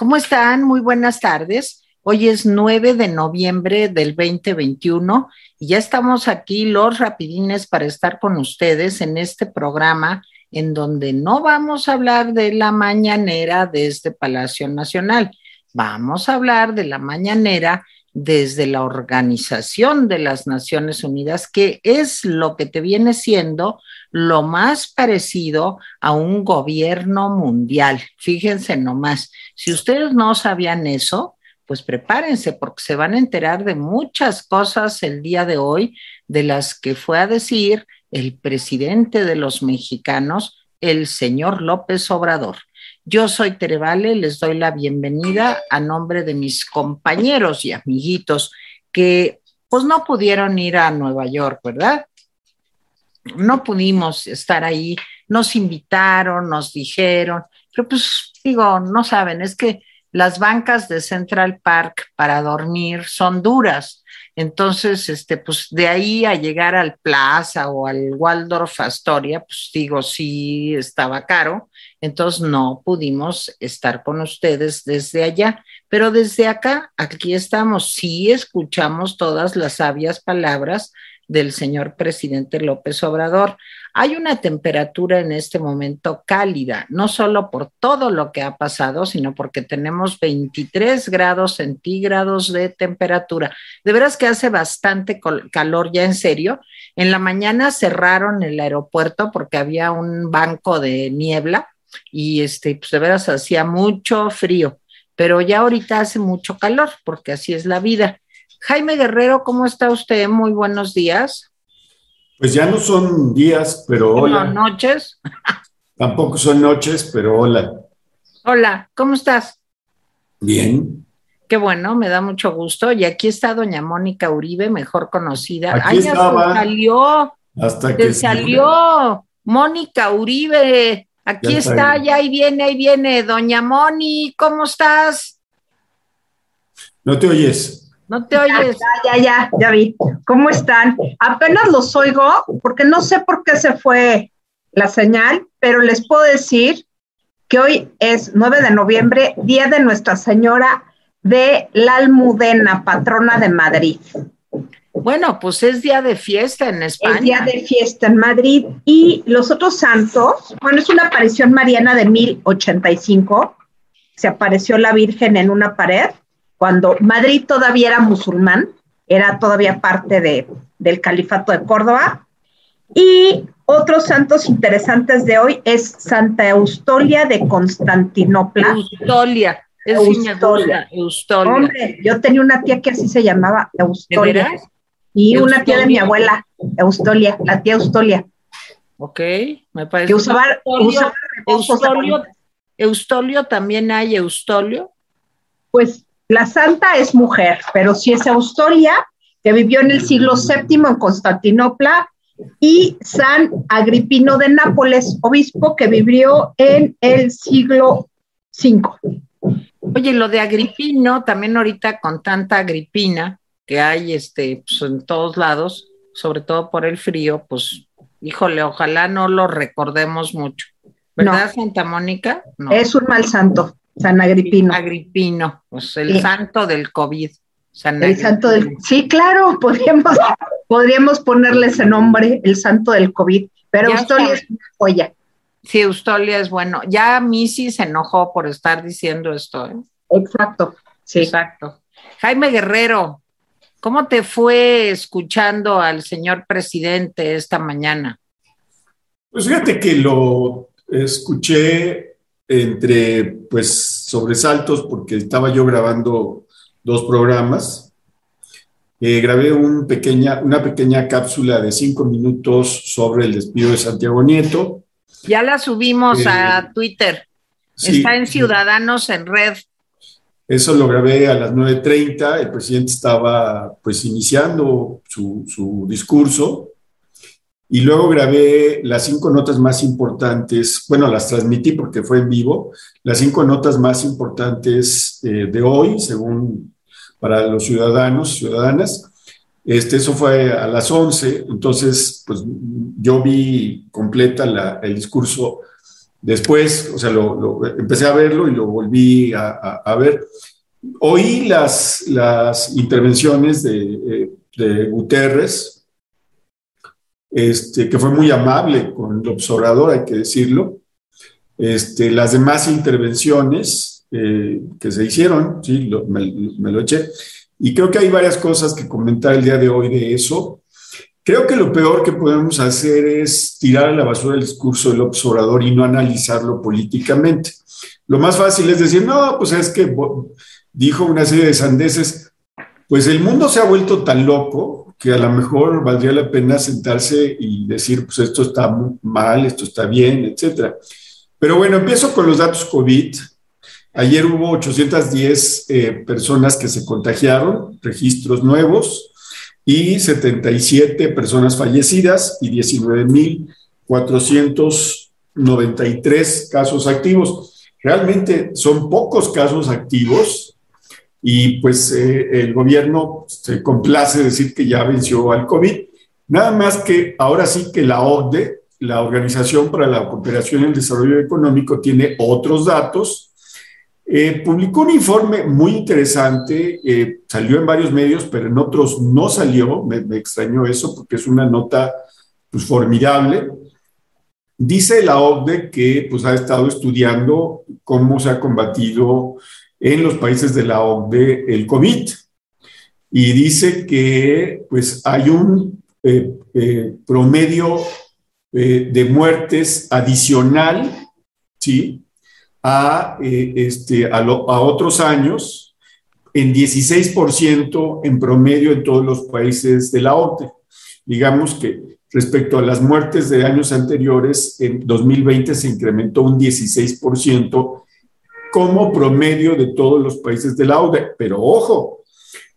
¿Cómo están? Muy buenas tardes. Hoy es 9 de noviembre del 2021 y ya estamos aquí los rapidines para estar con ustedes en este programa en donde no vamos a hablar de la mañanera desde Palacio Nacional, vamos a hablar de la mañanera desde la Organización de las Naciones Unidas, que es lo que te viene siendo lo más parecido a un gobierno mundial. Fíjense nomás, si ustedes no sabían eso, pues prepárense porque se van a enterar de muchas cosas el día de hoy, de las que fue a decir el presidente de los mexicanos, el señor López Obrador. Yo soy Terevale, les doy la bienvenida a nombre de mis compañeros y amiguitos que pues no pudieron ir a Nueva York, ¿verdad? No pudimos estar ahí, nos invitaron, nos dijeron, pero pues digo, no saben, es que las bancas de Central Park para dormir son duras. Entonces, este, pues de ahí a llegar al Plaza o al Waldorf Astoria, pues digo, sí estaba caro, entonces no pudimos estar con ustedes desde allá, pero desde acá, aquí estamos, sí escuchamos todas las sabias palabras del señor presidente López Obrador. Hay una temperatura en este momento cálida, no solo por todo lo que ha pasado, sino porque tenemos 23 grados centígrados de temperatura. De veras que hace bastante calor ya en serio. En la mañana cerraron el aeropuerto porque había un banco de niebla y este, pues de veras hacía mucho frío, pero ya ahorita hace mucho calor porque así es la vida. Jaime Guerrero, ¿cómo está usted? Muy buenos días. Pues ya no son días, pero hola. No, noches. Tampoco son noches, pero hola. Hola, ¿cómo estás? Bien. Qué bueno, me da mucho gusto. Y aquí está doña Mónica Uribe, mejor conocida. Aquí Ay, ya estaba. salió. Hasta que Se salió. Mónica Uribe. Aquí Ya está, está. ya ahí viene, ahí viene. Doña Moni, ¿cómo estás? No te oyes. No te oyes. Ya, ya, ya, ya vi. ¿Cómo están? Apenas los oigo porque no sé por qué se fue la señal, pero les puedo decir que hoy es 9 de noviembre, día de Nuestra Señora de la Almudena, patrona de Madrid. Bueno, pues es día de fiesta en España. Es día de fiesta en Madrid. Y los otros santos, bueno, es una aparición mariana de 1085. Se apareció la Virgen en una pared cuando Madrid todavía era musulmán, era todavía parte de, del califato de Córdoba. Y otros santos interesantes de hoy es Santa Eustolia de Constantinopla. Eustolia. Es Eustolia. Eustolia. Hombre, yo tenía una tía que así se llamaba ¿De Eustolia. veras? Y una tía de mi abuela, Eustolia, la tía Eustolia. Ok, me parece. que usaba, Eustolio, usaba Eustolio también hay Eustolio. Pues la santa es mujer, pero sí es Eustolia, que vivió en el siglo VII en Constantinopla, y San Agripino de Nápoles, obispo que vivió en el siglo V. Oye, lo de Agripino, también ahorita con tanta Agripina que hay este, pues, en todos lados, sobre todo por el frío, pues, híjole, ojalá no lo recordemos mucho. ¿Verdad, Santa Mónica? No. Es un mal santo, San Agripino. Agripino, pues el Sí. santo del COVID. San El santo del... Sí, claro, podríamos, podríamos ponerle ese nombre, el santo del COVID, pero Eustolia es una joya. Sí, Eustolia es bueno. Ya Missy se enojó por estar diciendo esto. ¿eh? Exacto, sí. Exacto. Jaime Guerrero, ¿cómo te fue escuchando al señor presidente esta mañana? Pues fíjate que lo escuché entre pues sobresaltos porque estaba yo grabando dos programas. Eh, grabé un pequeña, una pequeña cápsula de cinco minutos sobre el despido de Santiago Nieto. Ya la subimos Eh, a Twitter. Sí, Está en Ciudadanos en Red. Eso lo grabé a las 9.30, el presidente estaba pues iniciando su, su discurso y luego grabé las cinco notas más importantes, bueno, las transmití porque fue en vivo, las cinco notas más importantes eh, de hoy, según para los ciudadanos, ciudadanas. Este, eso fue a las 11, entonces pues yo vi completa el discurso Después, o sea, lo, empecé a verlo y lo volví a, ver. Oí las, las intervenciones de, de Guterres, este, que fue muy amable con el observador, hay que decirlo. Este, las demás intervenciones eh, que se hicieron, sí, me, lo eché. Y creo que hay varias cosas que comentar el día de hoy de eso. Creo que lo peor que podemos hacer es tirar a la basura el discurso del observador y no analizarlo políticamente. Lo más fácil es decir, no, pues es que dijo una serie de sandeces. Pues el mundo se ha vuelto tan loco que a lo mejor valdría la pena sentarse y decir, pues esto está mal, esto está bien, etcétera. Pero bueno, empiezo con los datos COVID. Ayer hubo 810 eh, personas que se contagiaron, registros nuevos y 77 personas fallecidas y 19.493 casos activos. Realmente son pocos casos activos y pues eh, el gobierno se complace decir que ya venció al COVID. Nada más que ahora sí que la OCDE, la Organización para la Cooperación y el Desarrollo Económico, tiene otros datos eh, publicó un informe muy interesante, eh, salió en varios medios, pero en otros no salió, me, extrañó eso porque es una nota pues, formidable. Dice la OCDE que pues, ha estado estudiando cómo se ha combatido en los países de la OCDE el COVID y dice que pues, hay un eh, promedio de muertes adicional, ¿sí? A, eh, este, a, otros años en 16% en promedio en todos los países de la OTE. Digamos que respecto a las muertes de años anteriores, en 2020 se incrementó un 16% como promedio de todos los países de la OTE. Pero ojo,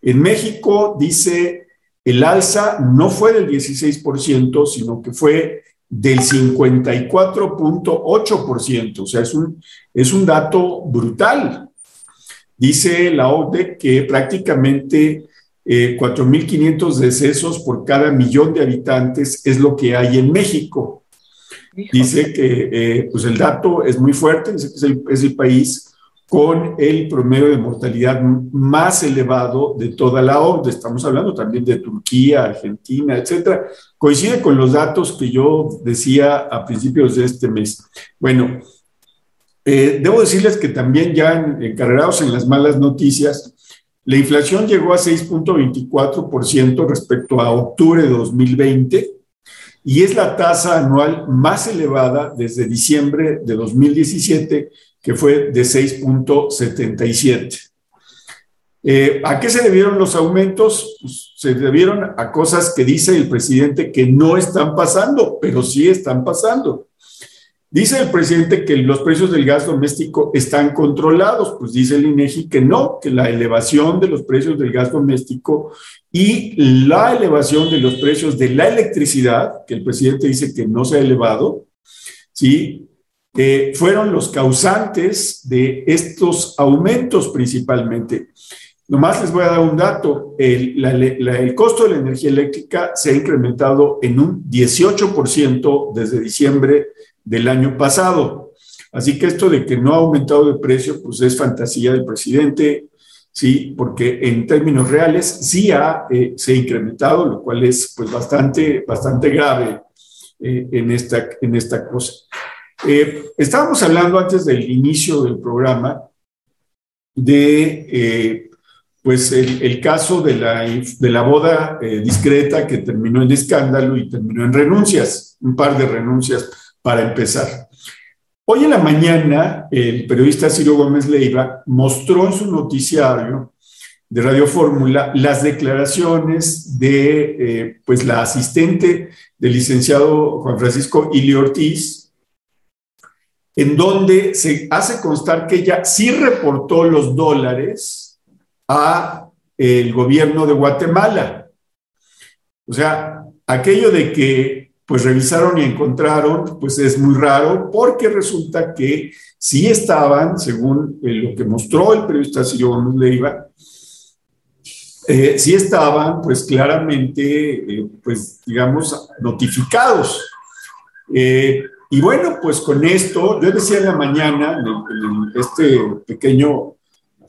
en México dice el alza no fue del 16%, sino que fue del 54.8%, o sea, es un, es un dato brutal. Dice la OCDE que prácticamente 4.500 eh, decesos por cada millón de habitantes es lo que hay en México. Dice que eh, pues el dato es muy fuerte, dice que es el, es el país con el promedio de mortalidad más elevado de toda la OCDE. Estamos hablando también de Turquía, Argentina, etcétera. Coincide con los datos que yo decía a principios de este mes. Bueno, eh, debo decirles que también ya encargados en las malas noticias, la inflación llegó a 6.24% respecto a octubre de 2020 y es la tasa anual más elevada desde diciembre de 2017 que fue de 6.77. Eh, ¿A qué se debieron los aumentos? Pues, se debieron a cosas que dice el presidente que no están pasando, pero sí están pasando. Dice el presidente que los precios del gas doméstico están controlados, pues dice el INEGI que no, que la elevación de los precios del gas doméstico y la elevación de los precios de la electricidad, que el presidente dice que no se ha elevado, ¿sí? Fueron los causantes de estos aumentos principalmente. Nomás les voy a dar un dato. El, el, costo de la energía eléctrica se ha incrementado en un 18% desde diciembre del año pasado. Así que esto de que no ha aumentado de precio, pues es fantasía del presidente, sí, porque en términos reales sí ha, eh, se ha incrementado, lo cual es pues bastante, bastante grave eh, en, esta, en esta cosa. Eh, estábamos hablando antes del inicio del programa de eh, pues el, caso de la, de la boda eh, discreta que terminó en escándalo y terminó en renuncias, un par de renuncias para empezar. Hoy en la mañana, el periodista Ciro Gómez Leiva mostró en su noticiario de Radio Fórmula las declaraciones de pues la asistente del licenciado Juan Francisco Ili Ortiz, en donde se hace constar que ella sí reportó los dólares a el gobierno de Guatemala. O sea, aquello de que pues revisaron y encontraron, pues es muy raro porque resulta que sí estaban, según eh, lo que mostró el periodista Ciro Leiva, eh, sí estaban pues claramente, eh, pues digamos, notificados. Y bueno, pues con esto, yo decía en la mañana, en, este pequeño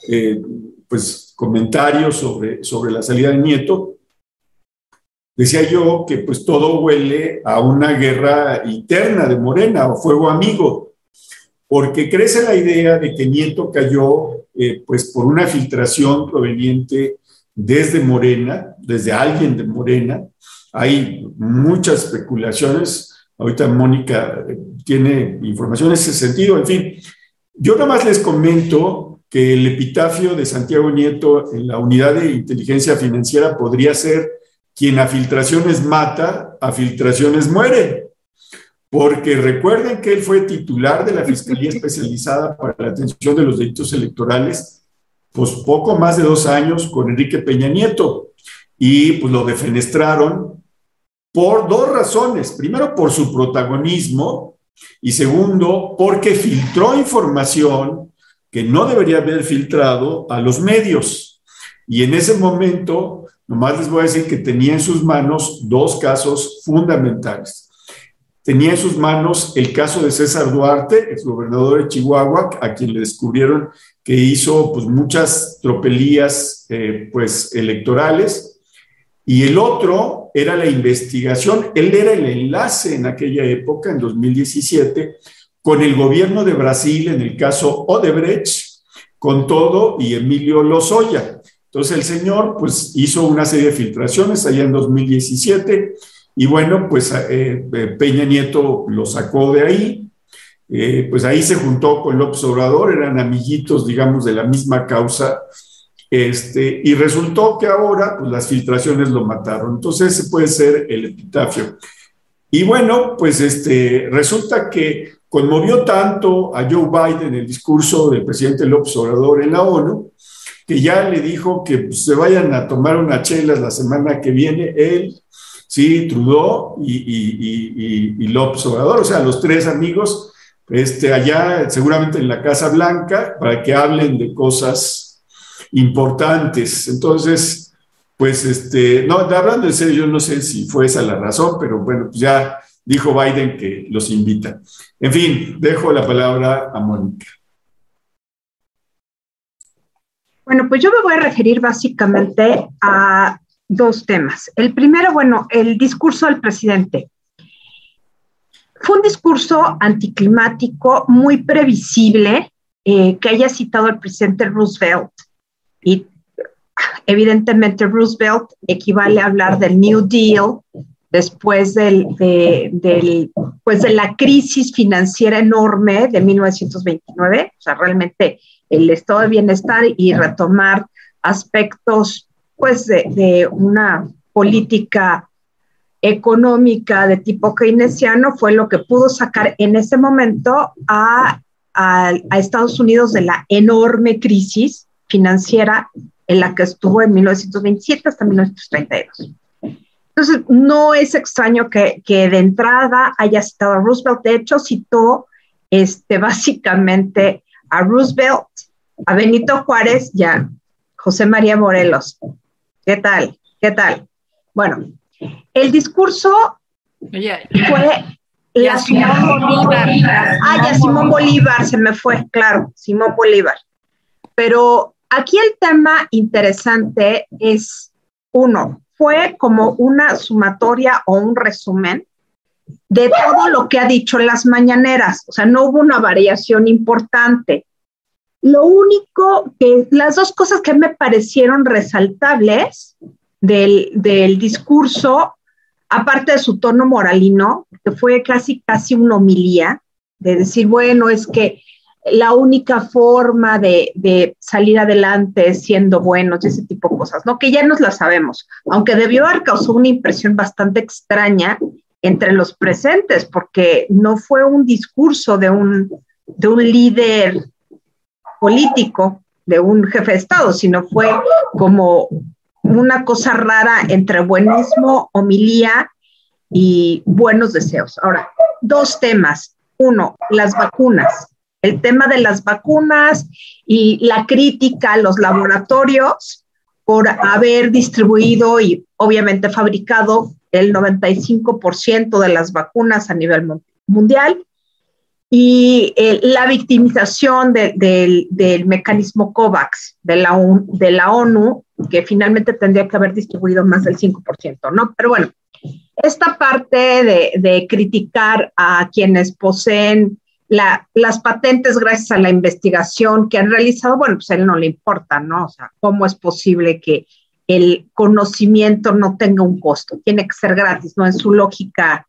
eh, pues, comentario sobre, sobre la salida de Nieto, decía yo que pues todo huele a una guerra interna de Morena o fuego amigo, porque crece la idea de que Nieto cayó eh, pues por una filtración proveniente desde Morena, desde alguien de Morena. Hay muchas especulaciones. Ahorita Mónica eh, tiene información en ese sentido. En fin, yo nada más les comento que el epitafio de Santiago Nieto en la unidad de inteligencia financiera podría ser quien a filtraciones mata, a filtraciones muere. Porque recuerden que él fue titular de la Fiscalía Especializada para la Atención de los Delitos Electorales, pues poco más de dos años con Enrique Peña Nieto. Y pues lo defenestraron por dos razones. Primero, por su protagonismo y segundo, porque filtró información que no debería haber filtrado a los medios. Y en ese momento, nomás les voy a decir que tenía en sus manos dos casos fundamentales. Tenía en sus manos el caso de César Duarte, ex gobernador de Chihuahua, a quien le descubrieron que hizo pues, muchas tropelías eh, pues, electorales. Y el otro era la investigación. Él era el enlace en aquella época, en 2017, con el gobierno de Brasil en el caso Odebrecht, con todo y Emilio Lozoya. Entonces el señor pues hizo una serie de filtraciones allá en 2017 y bueno, pues eh, eh, Peña Nieto lo sacó de ahí, eh, pues ahí se juntó con López Obrador, eran amiguitos, digamos, de la misma causa, este, y resultó que ahora pues, las filtraciones lo mataron. Entonces ese puede ser el epitafio. Y bueno, pues este, resulta que Conmovió tanto a Joe Biden el discurso del presidente López Obrador en la ONU, que ya le dijo que pues, se vayan a tomar una chela la semana que viene, él, sí, Trudeau y, López Obrador, o sea, los tres amigos, este, allá seguramente en la Casa Blanca, para que hablen de cosas importantes. Entonces, pues, este, no, hablando en serio, yo no sé si fue esa la razón, pero bueno, pues ya dijo Biden que los invita. En fin, dejo la palabra a Mónica. Bueno, pues yo me voy a referir básicamente a dos temas. El primero, bueno, el discurso del presidente. Fue un discurso anticlimático muy previsible eh, que haya citado el presidente Roosevelt. Y evidentemente Roosevelt equivale a hablar del New Deal, después del, de, pues de la crisis financiera enorme de 1929, o sea, realmente el estado de bienestar y retomar aspectos pues de, una política económica de tipo keynesiano fue lo que pudo sacar en ese momento a, a, a, Estados Unidos de la enorme crisis financiera en la que estuvo en 1927 hasta 1932. Entonces, no es extraño que, de entrada haya citado a Roosevelt. De hecho, citó este, básicamente a Roosevelt, a Benito Juárez y a José María Morelos. ¿Qué tal? ¿Qué tal? Bueno, el discurso fue la Simón Bolívar. Ah, ya Simón Bolívar, se me fue, claro, Simón Bolívar. Pero aquí el tema interesante es, uno, fue como una sumatoria o un resumen de todo lo que ha dicho las mañaneras, o sea, no hubo una variación importante. Lo único que, las dos cosas que me parecieron resaltables del, del discurso, aparte de su tono moralino, que fue casi, casi una homilía, de decir, bueno, es que la única forma de, salir adelante siendo buenos y ese tipo de cosas, ¿no? Que ya nos la sabemos, aunque debió haber causado una impresión bastante extraña entre los presentes, porque no fue un discurso de un, de un líder político, de un jefe de Estado, sino fue como una cosa rara entre buenismo, homilía y buenos deseos. Ahora, dos temas. Uno, las vacunas el tema de las vacunas y la crítica a los laboratorios por haber distribuido y obviamente fabricado el 95% de las vacunas a nivel mundial. y eh, la victimización del mecanismo COVAX de la, de la ONU, que finalmente tendría que haber distribuido más del 5%, ¿no? Pero bueno, esta parte de, criticar a quienes poseen las patentes gracias a la investigación que han realizado, bueno, pues a él no le importa, ¿no? O sea, ¿cómo es posible que el conocimiento no tenga un costo? Tiene que ser gratis, ¿no? En su lógica,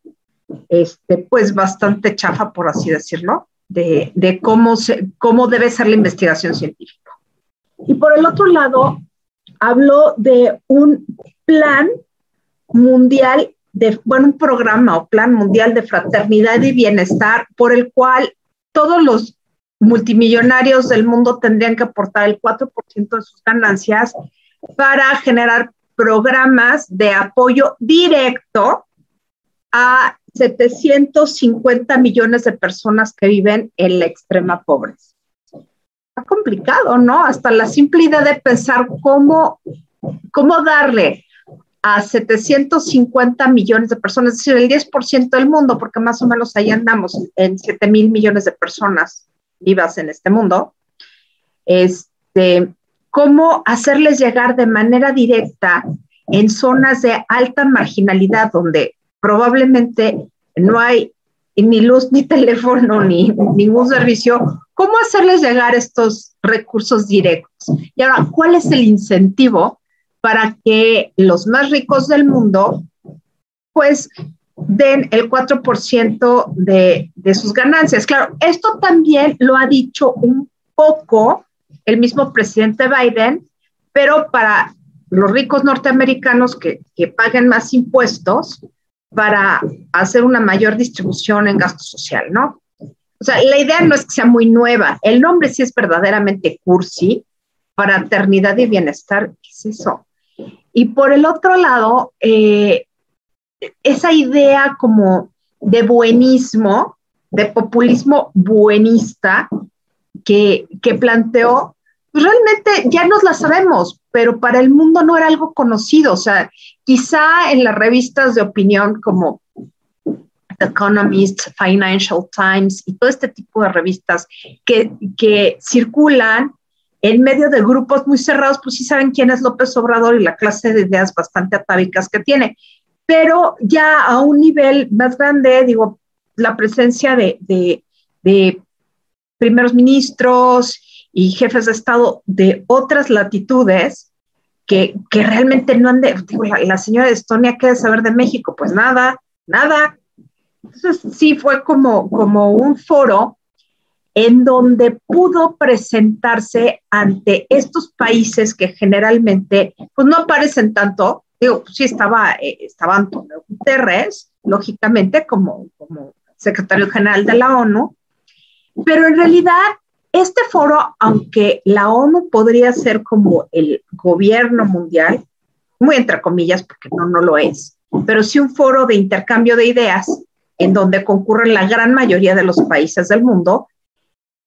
este, pues bastante chafa, por así decirlo, de, de cómo, se, cómo debe ser la investigación científica. Y por el otro lado, habló de un plan mundial de, bueno, un programa o plan mundial de fraternidad y bienestar por el cual todos los multimillonarios del mundo tendrían que aportar el 4% de sus ganancias para generar programas de apoyo directo a 750 millones de personas que viven en la extrema pobreza. Está complicado, ¿no? Hasta la simple idea de pensar cómo, cómo darle a 750 millones de personas, es decir, el 10% del mundo, porque más o menos ahí andamos en 7 mil millones de personas vivas en este mundo. Este, cómo hacerles llegar de manera directa en zonas de alta marginalidad donde probablemente no hay ni luz, ni teléfono, ni ningún servicio, ¿cómo hacerles llegar estos recursos directos? Y ahora, ¿cuál es el incentivo para que los más ricos del mundo, pues, den el 4% de, de sus ganancias. Claro, esto también lo ha dicho un poco el mismo presidente Biden, pero para los ricos norteamericanos que, que, paguen más impuestos para hacer una mayor distribución en gasto social, ¿no? O sea, la idea no es que sea muy nueva, el nombre sí es verdaderamente cursi, fraternidad y bienestar, ¿qué es eso? Y por el otro lado, eh, esa idea como de buenismo, de populismo buenista que, que planteó, pues realmente ya nos la sabemos, pero para el mundo no era algo conocido. O sea, quizá en las revistas de opinión como The Economist, Financial Times y todo este tipo de revistas que, que circulan en medio de grupos muy cerrados, pues sí saben quién es López Obrador y la clase de ideas bastante atávicas que tiene. Pero ya a un nivel más grande, digo, la presencia de, primeros ministros y jefes de Estado de otras latitudes que, que realmente no han de, digo, la, la, señora de Estonia, ¿qué de saber de México? Pues nada, nada. Entonces sí fue como, como un foro en donde pudo presentarse ante estos países que generalmente pues no aparecen tanto. Digo, sí estaba, eh, estaba Antonio Guterres, lógicamente, como, como secretario general de la ONU, pero en realidad este foro, aunque la ONU podría ser como el gobierno mundial, muy entre comillas, porque no, no lo es, pero sí un foro de intercambio de ideas en donde concurren la gran mayoría de los países del mundo,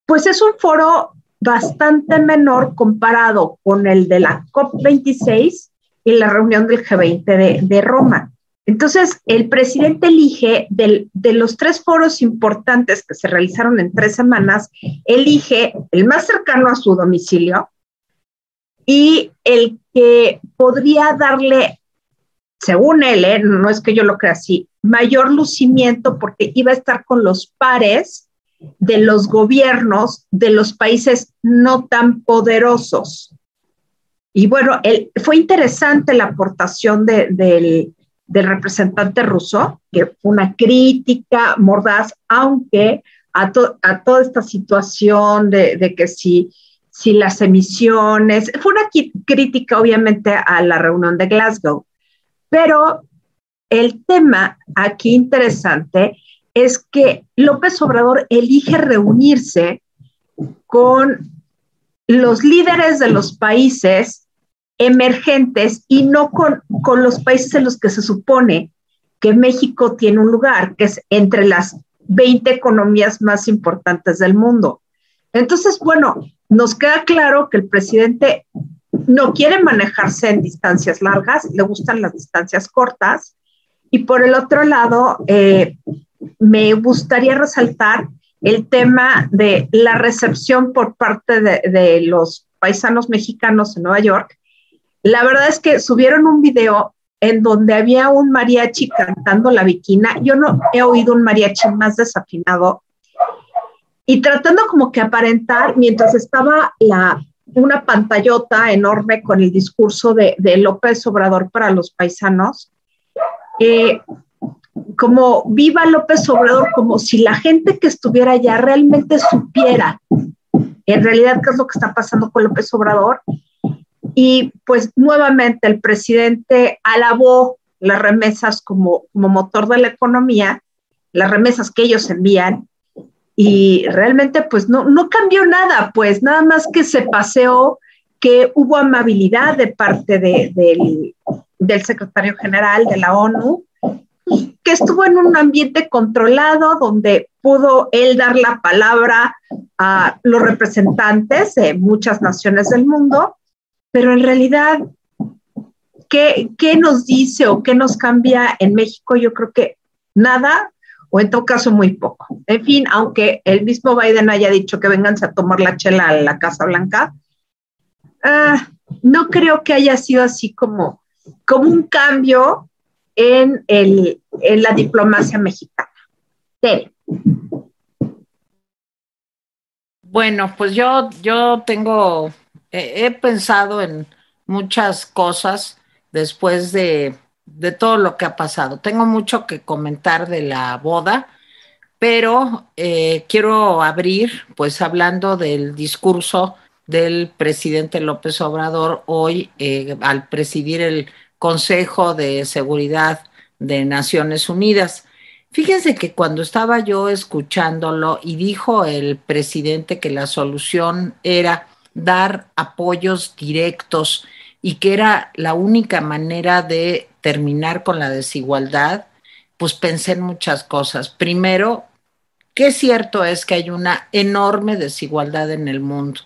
pues es un foro bastante menor comparado con el de la COP26 y la reunión del G20 de, Roma. Entonces, el presidente elige de los tres foros importantes que se realizaron en tres semanas, elige el más cercano a su domicilio y el que podría darle, según él, ¿eh? no es que yo lo crea así, mayor lucimiento porque iba a estar con los pares de los gobiernos de los países no tan poderosos. Y bueno, fue interesante la aportación del, representante ruso, que fue una crítica mordaz, aunque a, a toda esta situación de, que si, si las emisiones, fue una crítica obviamente a la reunión de Glasgow, pero el tema aquí interesante es que López Obrador elige reunirse con los líderes de los países emergentes y no con, con, los países en los que se supone que México tiene un lugar, que es entre las 20 economías más importantes del mundo. Entonces, bueno, nos queda claro que el presidente no quiere manejarse en distancias largas, le gustan las distancias cortas. Y por el otro lado, eh, me gustaría resaltar el tema de la recepción por parte de, los paisanos mexicanos en Nueva York. La verdad es que subieron un video en donde había un mariachi cantando la viquina. Yo no he oído un mariachi más desafinado y tratando como que aparentar, mientras estaba la, una pantallota enorme con el discurso de, López Obrador para los paisanos, eh, como viva López Obrador, como si la gente que estuviera allá realmente supiera en realidad qué es lo que está pasando con López Obrador. Y pues nuevamente el presidente alabó las remesas como, como motor de la economía, las remesas que ellos envían, y realmente pues no, no cambió nada, pues nada más que se paseó, que hubo amabilidad de parte del, del secretario general de la ONU, que estuvo en un ambiente controlado donde pudo él dar la palabra a los representantes de muchas naciones del mundo, pero en realidad, ¿qué, ¿qué, nos dice o qué nos cambia en México? Yo creo que nada, o en todo caso muy poco. En fin, aunque el mismo Biden haya dicho que vengan a tomar la chela a la Casa Blanca, ah, no creo que haya sido así como, como un cambio en, el, en la diplomacia mexicana. Bueno, pues yo, yo tengo, he pensado en muchas cosas después de, de, todo lo que ha pasado. Tengo mucho que comentar de la boda, pero eh, quiero abrir, pues hablando del discurso del presidente López Obrador hoy eh, al presidir el Consejo de Seguridad de Naciones Unidas. Fíjense que cuando estaba yo escuchándolo y dijo el presidente que la solución era dar apoyos directos y que era la única manera de terminar con la desigualdad, pues pensé en muchas cosas. Primero, qué cierto es que hay una enorme desigualdad en el mundo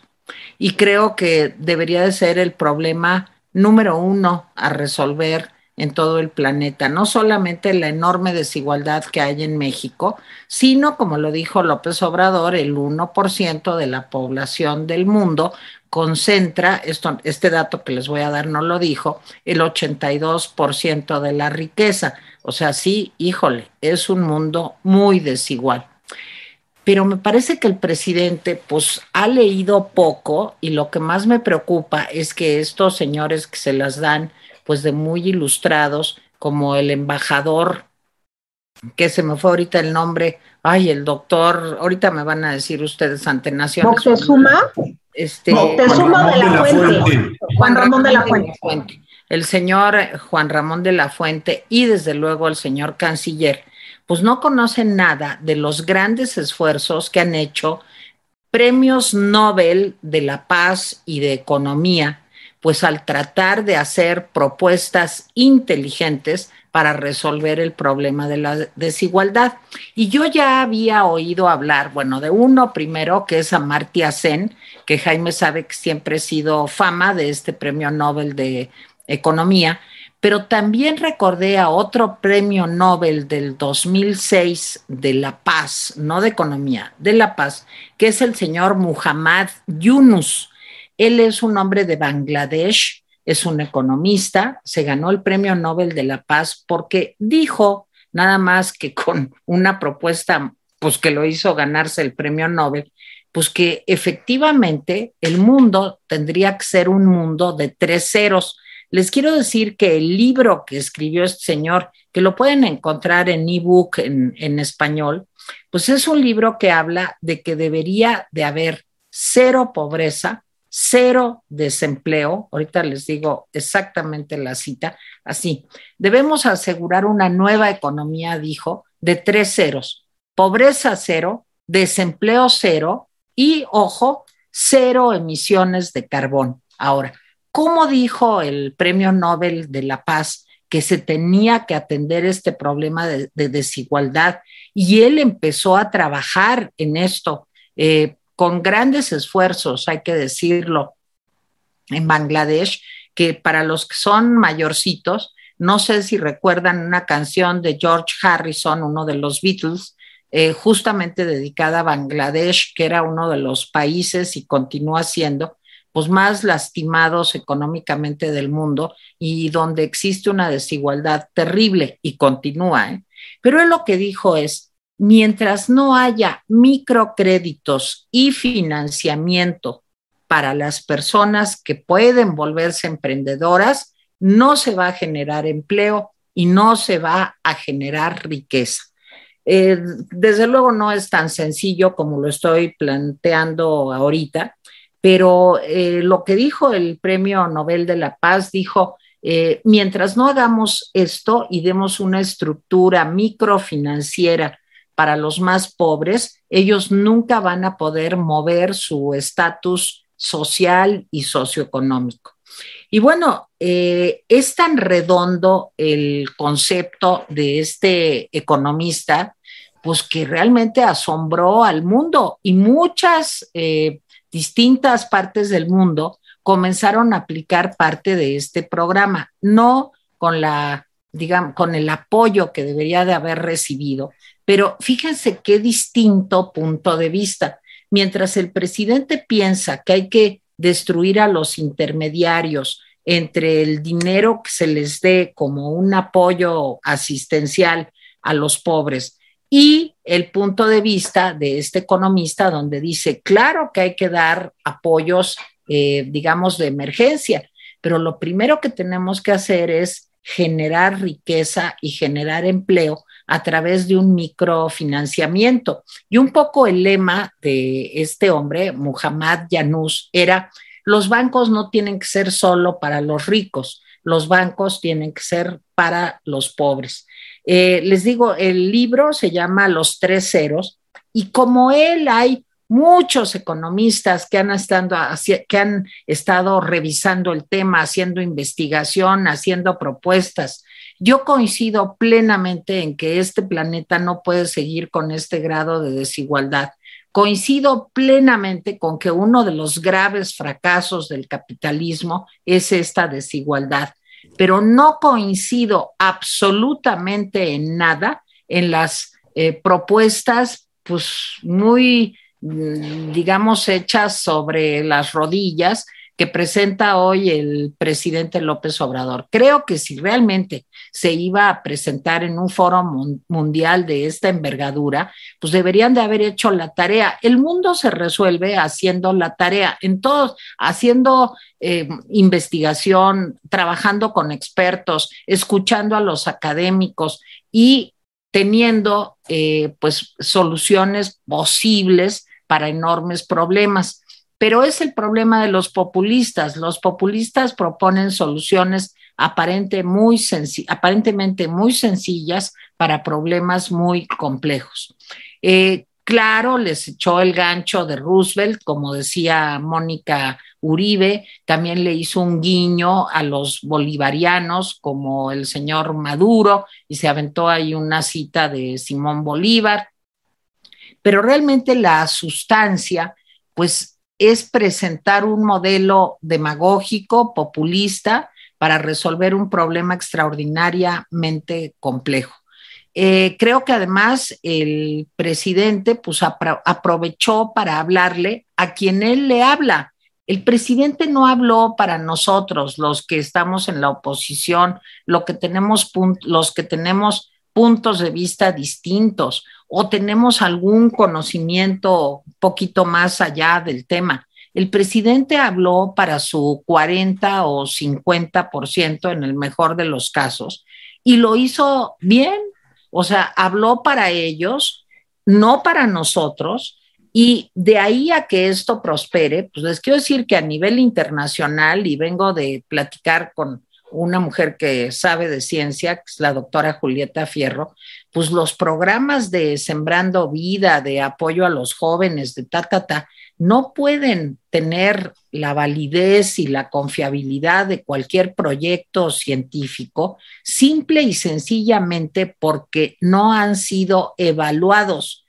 y creo que debería de ser el problema número uno a resolver en todo el planeta, no solamente la enorme desigualdad que hay en México, sino, como lo dijo López Obrador, el 1% de la población del mundo concentra, esto, este dato que les voy a dar no lo dijo, el 82% de la riqueza. O sea, sí, híjole, es un mundo muy desigual pero me parece que el presidente pues ha leído poco y lo que más me preocupa es que estos señores que se las dan pues de muy ilustrados como el embajador que se me fue ahorita el nombre, ay, el doctor, ahorita me van a decir ustedes ante Naciones Moctezuma. Este, Moctezuma de la, Fuente. Juan Ramón de la Fuente. El señor Juan Ramón de la Fuente y desde luego el señor canciller pues no conocen nada de los grandes esfuerzos que han hecho premios Nobel de la paz y de economía, pues al tratar de hacer propuestas inteligentes para resolver el problema de la desigualdad. Y yo ya había oído hablar, bueno, de uno primero, que es Amartya Sen, que Jaime sabe que siempre ha sido fama de este premio Nobel de Economía, pero también recordé a otro premio Nobel del 2006 de la paz, no de economía, de la paz, que es el señor Muhammad Yunus. Él es un hombre de Bangladesh, es un economista, se ganó el premio Nobel de la paz porque dijo nada más que con una propuesta, pues que lo hizo ganarse el premio Nobel, pues que efectivamente el mundo tendría que ser un mundo de tres ceros les quiero decir que el libro que escribió este señor, que lo pueden encontrar en ebook en, en español, pues es un libro que habla de que debería de haber cero pobreza, cero desempleo, ahorita les digo exactamente la cita, así, debemos asegurar una nueva economía, dijo, de tres ceros, pobreza cero, desempleo cero y, ojo, cero emisiones de carbón. Ahora, ¿Cómo dijo el Premio Nobel de la Paz que se tenía que atender este problema de, desigualdad? Y él empezó a trabajar en esto eh, con grandes esfuerzos, hay que decirlo, en Bangladesh, que para los que son mayorcitos, no sé si recuerdan una canción de George Harrison, uno de los Beatles, eh, justamente dedicada a Bangladesh, que era uno de los países y continúa siendo pues más lastimados económicamente del mundo y donde existe una desigualdad terrible y continúa. ¿eh? Pero él lo que dijo es, mientras no haya microcréditos y financiamiento para las personas que pueden volverse emprendedoras, no se va a generar empleo y no se va a generar riqueza. Eh, desde luego no es tan sencillo como lo estoy planteando ahorita, pero eh, lo que dijo el Premio Nobel de la Paz, dijo, eh, mientras no hagamos esto y demos una estructura microfinanciera para los más pobres, ellos nunca van a poder mover su estatus social y socioeconómico. Y bueno, eh, es tan redondo el concepto de este economista, pues que realmente asombró al mundo y muchas distintas partes del mundo comenzaron a aplicar parte de este programa, no con la digamos, con el apoyo que debería de haber recibido, pero fíjense qué distinto punto de vista. Mientras el presidente piensa que hay que destruir a los intermediarios entre el dinero que se les dé como un apoyo asistencial a los pobres y el punto de vista de este economista donde dice, claro que hay que dar apoyos, eh, digamos, de emergencia, pero lo primero que tenemos que hacer es generar riqueza y generar empleo a través de un microfinanciamiento. Y un poco el lema de este hombre, Muhammad Yanus, era, los bancos no tienen que ser solo para los ricos, los bancos tienen que ser para los pobres. Eh, les digo, el libro se llama Los Tres Ceros y como él hay muchos economistas que han, que han estado revisando el tema, haciendo investigación, haciendo propuestas. Yo coincido plenamente en que este planeta no puede seguir con este grado de desigualdad. Coincido plenamente con que uno de los graves fracasos del capitalismo es esta desigualdad pero no coincido absolutamente en nada en las eh, propuestas, pues muy, mm, digamos, hechas sobre las rodillas que presenta hoy el presidente López Obrador. Creo que si realmente se iba a presentar en un foro mundial de esta envergadura, pues deberían de haber hecho la tarea. El mundo se resuelve haciendo la tarea, en todos, haciendo eh, investigación, trabajando con expertos, escuchando a los académicos y teniendo eh, pues soluciones posibles para enormes problemas pero es el problema de los populistas. Los populistas proponen soluciones aparente muy aparentemente muy sencillas para problemas muy complejos. Eh, claro, les echó el gancho de Roosevelt, como decía Mónica Uribe, también le hizo un guiño a los bolivarianos como el señor Maduro y se aventó ahí una cita de Simón Bolívar, pero realmente la sustancia, pues es presentar un modelo demagógico, populista, para resolver un problema extraordinariamente complejo. Eh, creo que además el presidente pues, aprovechó para hablarle a quien él le habla. El presidente no habló para nosotros, los que estamos en la oposición, lo que tenemos los que tenemos puntos de vista distintos o tenemos algún conocimiento poquito más allá del tema. El presidente habló para su 40 o 50% en el mejor de los casos y lo hizo bien, o sea, habló para ellos, no para nosotros, y de ahí a que esto prospere, pues les quiero decir que a nivel internacional, y vengo de platicar con una mujer que sabe de ciencia, que es la doctora Julieta Fierro, pues los programas de Sembrando Vida, de apoyo a los jóvenes, de ta, ta, ta, no pueden tener la validez y la confiabilidad de cualquier proyecto científico simple y sencillamente porque no han sido evaluados.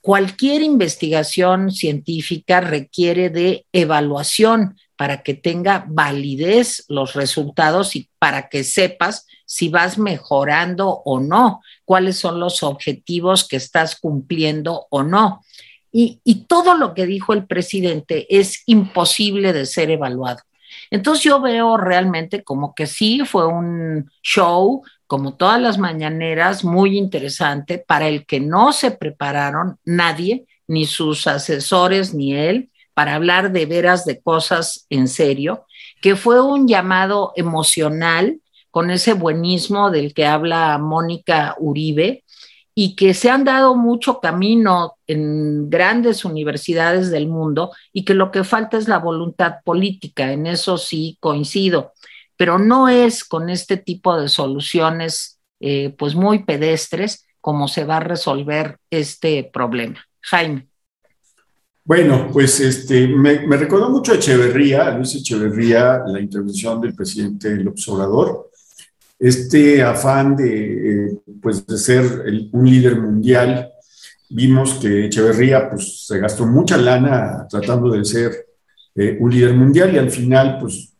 Cualquier investigación científica requiere de evaluación para que tenga validez los resultados y para que sepas si vas mejorando o no, cuáles son los objetivos que estás cumpliendo o no. Y, y todo lo que dijo el presidente es imposible de ser evaluado. Entonces yo veo realmente como que sí fue un show, como todas las mañaneras, muy interesante para el que no se prepararon nadie, ni sus asesores, ni él, para hablar de veras de cosas en serio, que fue un llamado emocional con ese buenismo del que habla Mónica Uribe y que se han dado mucho camino en grandes universidades del mundo y que lo que falta es la voluntad política, en eso sí coincido, pero no es con este tipo de soluciones eh, pues muy pedestres como se va a resolver este problema. Jaime. Bueno, pues este, me, recordó mucho a Echeverría, a Luis Echeverría, la intervención del presidente López Obrador. Este afán de, eh, pues, de ser un líder mundial, vimos que Echeverría pues, se gastó mucha lana tratando de ser eh, un líder mundial y al final, pues,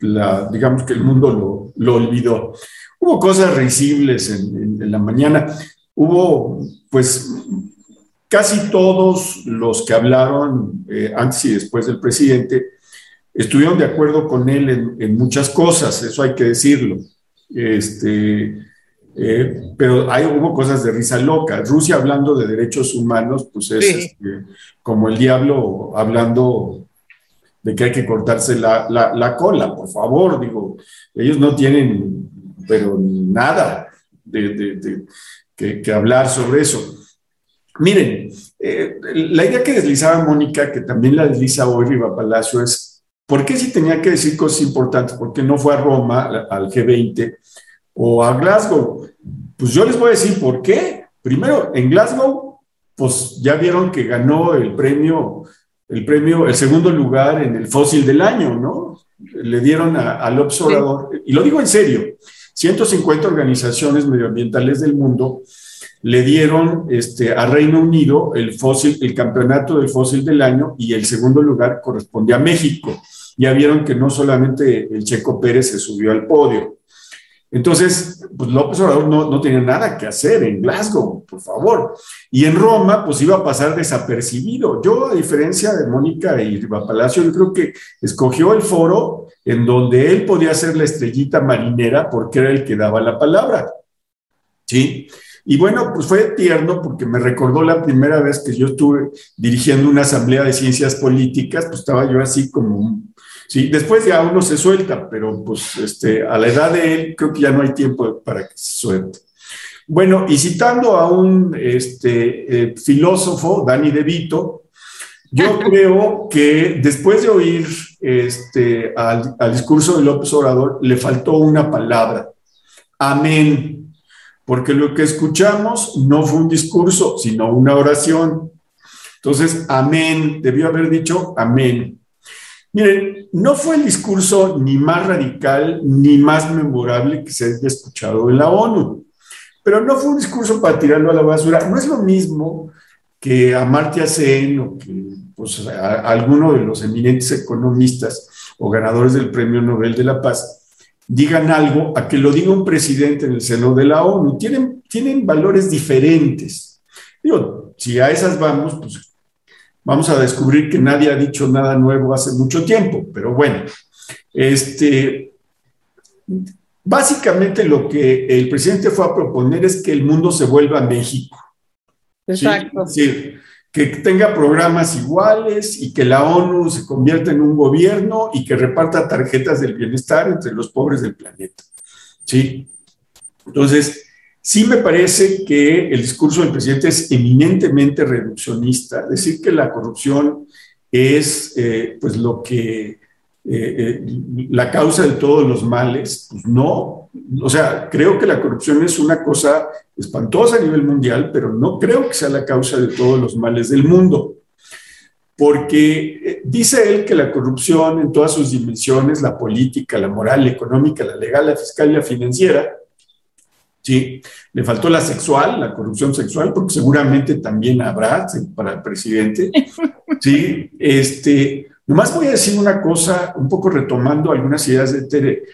digamos que el mundo lo, lo olvidó. Hubo cosas risibles en, en la mañana, hubo pues Casi todos los que hablaron eh, antes y después del presidente estuvieron de acuerdo con él en, muchas cosas, eso hay que decirlo. Este, eh, pero hay, hubo cosas de risa loca. Rusia hablando de derechos humanos, pues es este, como el diablo hablando de que hay que cortarse la, la, cola, por favor, digo, ellos no tienen, pero nada de, de, que, que hablar sobre eso. Miren, eh, la idea que deslizaba Mónica, que también la desliza hoy Riva Palacio, es ¿por qué si tenía que decir cosas importantes? ¿Por qué no fue a Roma, al G20 o a Glasgow? Pues yo les voy a decir por qué. Primero, en Glasgow, pues ya vieron que ganó el premio, el premio, el segundo lugar en el fósil del año, ¿no? Le dieron al observador, y lo digo en serio, 150 organizaciones medioambientales del mundo le dieron este, a Reino Unido el, fósil, el campeonato del fósil del año y el segundo lugar corresponde a México. Ya vieron que no solamente el Checo Pérez se subió al podio. Entonces, pues López Obrador no, no tenía nada que hacer en Glasgow, por favor. Y en Roma, pues iba a pasar desapercibido. Yo, a diferencia de Mónica y Riva Palacio, yo creo que escogió el foro en donde él podía ser la estrellita marinera porque era el que daba la palabra. ¿Sí? Y bueno, pues fue tierno porque me recordó la primera vez que yo estuve dirigiendo una asamblea de ciencias políticas, pues estaba yo así como, sí, después ya uno se suelta, pero pues este, a la edad de él creo que ya no hay tiempo para que se suelte. Bueno, y citando a un este, eh, filósofo, Dani De Vito, yo creo que después de oír este, al, al discurso de López Obrador, le faltó una palabra, amén porque lo que escuchamos no fue un discurso, sino una oración. Entonces, amén, debió haber dicho amén. Miren, no fue el discurso ni más radical ni más memorable que se haya escuchado en la ONU, pero no fue un discurso para tirarlo a la basura. No es lo mismo que Amartya Sen o que pues, alguno de los eminentes economistas o ganadores del Premio Nobel de la Paz digan algo a que lo diga un presidente en el seno de la ONU. Tienen, tienen valores diferentes. Digo, si a esas vamos, pues vamos a descubrir que nadie ha dicho nada nuevo hace mucho tiempo, pero bueno, este, básicamente lo que el presidente fue a proponer es que el mundo se vuelva a México. Exacto. ¿sí? Que tenga programas iguales y que la ONU se convierta en un gobierno y que reparta tarjetas del bienestar entre los pobres del planeta. ¿Sí? Entonces, sí me parece que el discurso del presidente es eminentemente reduccionista, decir que la corrupción es eh, pues lo que eh, eh, la causa de todos los males, pues no. O sea, creo que la corrupción es una cosa espantosa a nivel mundial, pero no creo que sea la causa de todos los males del mundo. Porque eh, dice él que la corrupción en todas sus dimensiones, la política, la moral, la económica, la legal, la fiscal y la financiera, ¿sí? Le faltó la sexual, la corrupción sexual, porque seguramente también habrá para el presidente, ¿sí? Este, Nomás voy a decir una cosa, un poco retomando algunas ideas de Tere.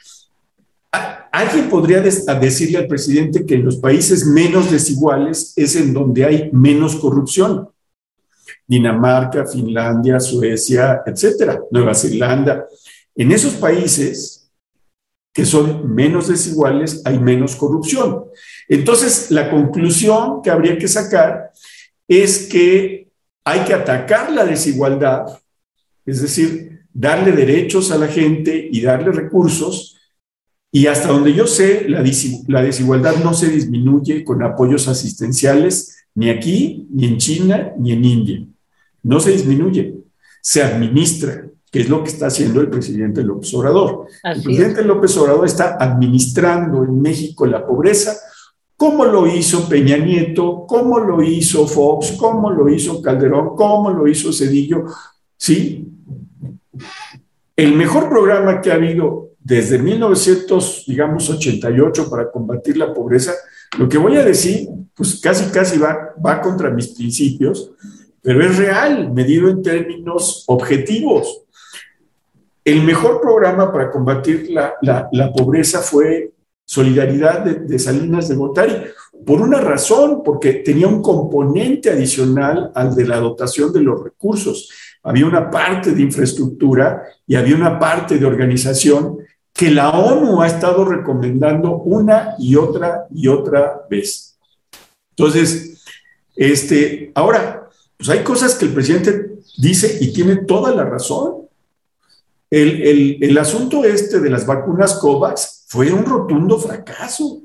Alguien podría decirle al presidente que en los países menos desiguales es en donde hay menos corrupción. Dinamarca, Finlandia, Suecia, etcétera, Nueva Zelanda. En esos países que son menos desiguales hay menos corrupción. Entonces, la conclusión que habría que sacar es que hay que atacar la desigualdad, es decir, darle derechos a la gente y darle recursos. Y hasta donde yo sé, la, desigualdad no se disminuye con apoyos asistenciales ni aquí, ni en China, ni en India. No se disminuye, se administra, que es lo que está haciendo el presidente López Obrador. el presidente López Obrador está administrando en México la pobreza como lo hizo Peña Nieto, como lo hizo Fox, como lo hizo Calderón, como lo hizo Cedillo, ¿sí? El mejor programa que ha habido desde 1988 para combatir la pobreza, lo que voy a decir, pues casi, casi va, va contra mis principios, pero es real, medido en términos objetivos. El mejor programa para combatir la, la pobreza fue Solidaridad de, Salinas de Gortari, por una razón, porque tenía un componente adicional al de la dotación de los recursos. Había una parte de infraestructura y había una parte de organización que la ONU ha estado recomendando una y otra y otra vez. Entonces, este, ahora, pues hay cosas que el presidente dice y tiene toda la razón. El, el, el asunto este de las vacunas COVAX fue un rotundo fracaso.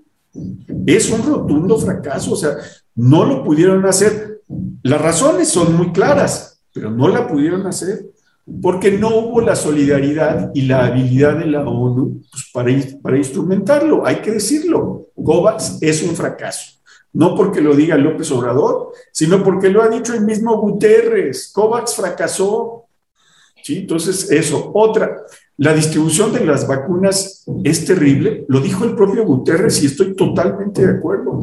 Es un rotundo fracaso, o sea, no lo pudieron hacer. Las razones son muy claras, pero no la pudieron hacer porque no hubo la solidaridad y la habilidad de la ONU pues, para, para instrumentarlo. Hay que decirlo, COVAX es un fracaso. No porque lo diga López Obrador, sino porque lo ha dicho el mismo Guterres. COVAX fracasó. ¿Sí? Entonces, eso. Otra, la distribución de las vacunas es terrible, lo dijo el propio Guterres y estoy totalmente de acuerdo.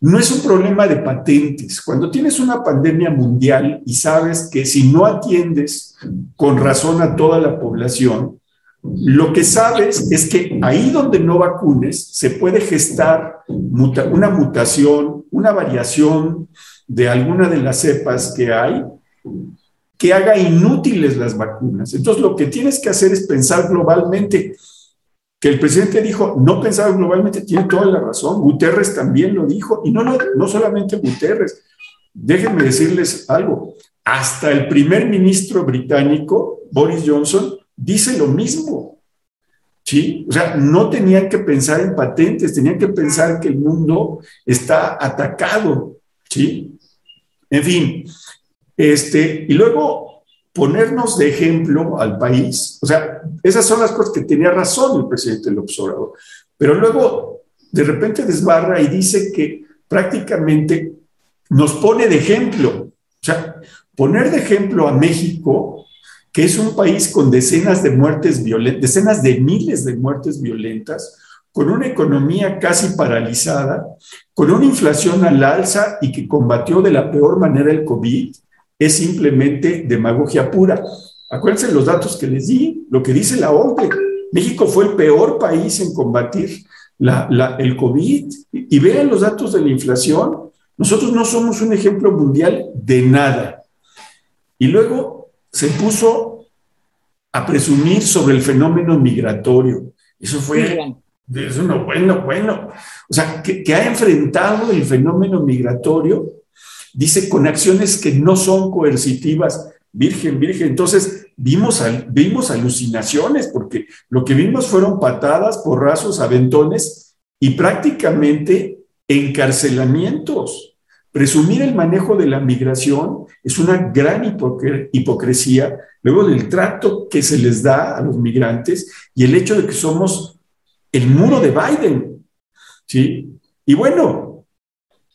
No es un problema de patentes. Cuando tienes una pandemia mundial y sabes que si no atiendes con razón a toda la población, lo que sabes es que ahí donde no vacunes se puede gestar una mutación, una variación de alguna de las cepas que hay que haga inútiles las vacunas. Entonces, lo que tienes que hacer es pensar globalmente. Que el presidente dijo, no pensar globalmente, tiene toda la razón. Guterres también lo dijo, y no, no, no solamente Guterres. Déjenme decirles algo. Hasta el primer ministro británico, Boris Johnson, dice lo mismo. ¿Sí? O sea, no tenían que pensar en patentes, tenían que pensar que el mundo está atacado. ¿Sí? En fin, este, y luego ponernos de ejemplo al país. O sea, esas son las cosas que tenía razón el presidente López Obrador. Pero luego de repente desbarra y dice que prácticamente nos pone de ejemplo. O sea, poner de ejemplo a México, que es un país con decenas de muertes violentas, decenas de miles de muertes violentas, con una economía casi paralizada, con una inflación al alza y que combatió de la peor manera el COVID, es simplemente demagogia pura. Acuérdense los datos que les di, lo que dice la OMPE. México fue el peor país en combatir el COVID. Y, vean los datos de la inflación. Nosotros no somos un ejemplo mundial de nada. Y luego se puso a presumir sobre el fenómeno migratorio. Eso fue, eso no, bueno, bueno. O sea, que, que ha enfrentado el fenómeno migratorio dice con acciones que no son coercitivas. Virgen, virgen. Entonces vimos, vimos alucinaciones porque lo que vimos fueron patadas, porrazos, aventones y prácticamente encarcelamientos. Presumir el manejo de la migración es una gran hipocresía, luego del trato que se les da a los migrantes y el hecho de que somos el muro de Biden. ¿sí? Y bueno,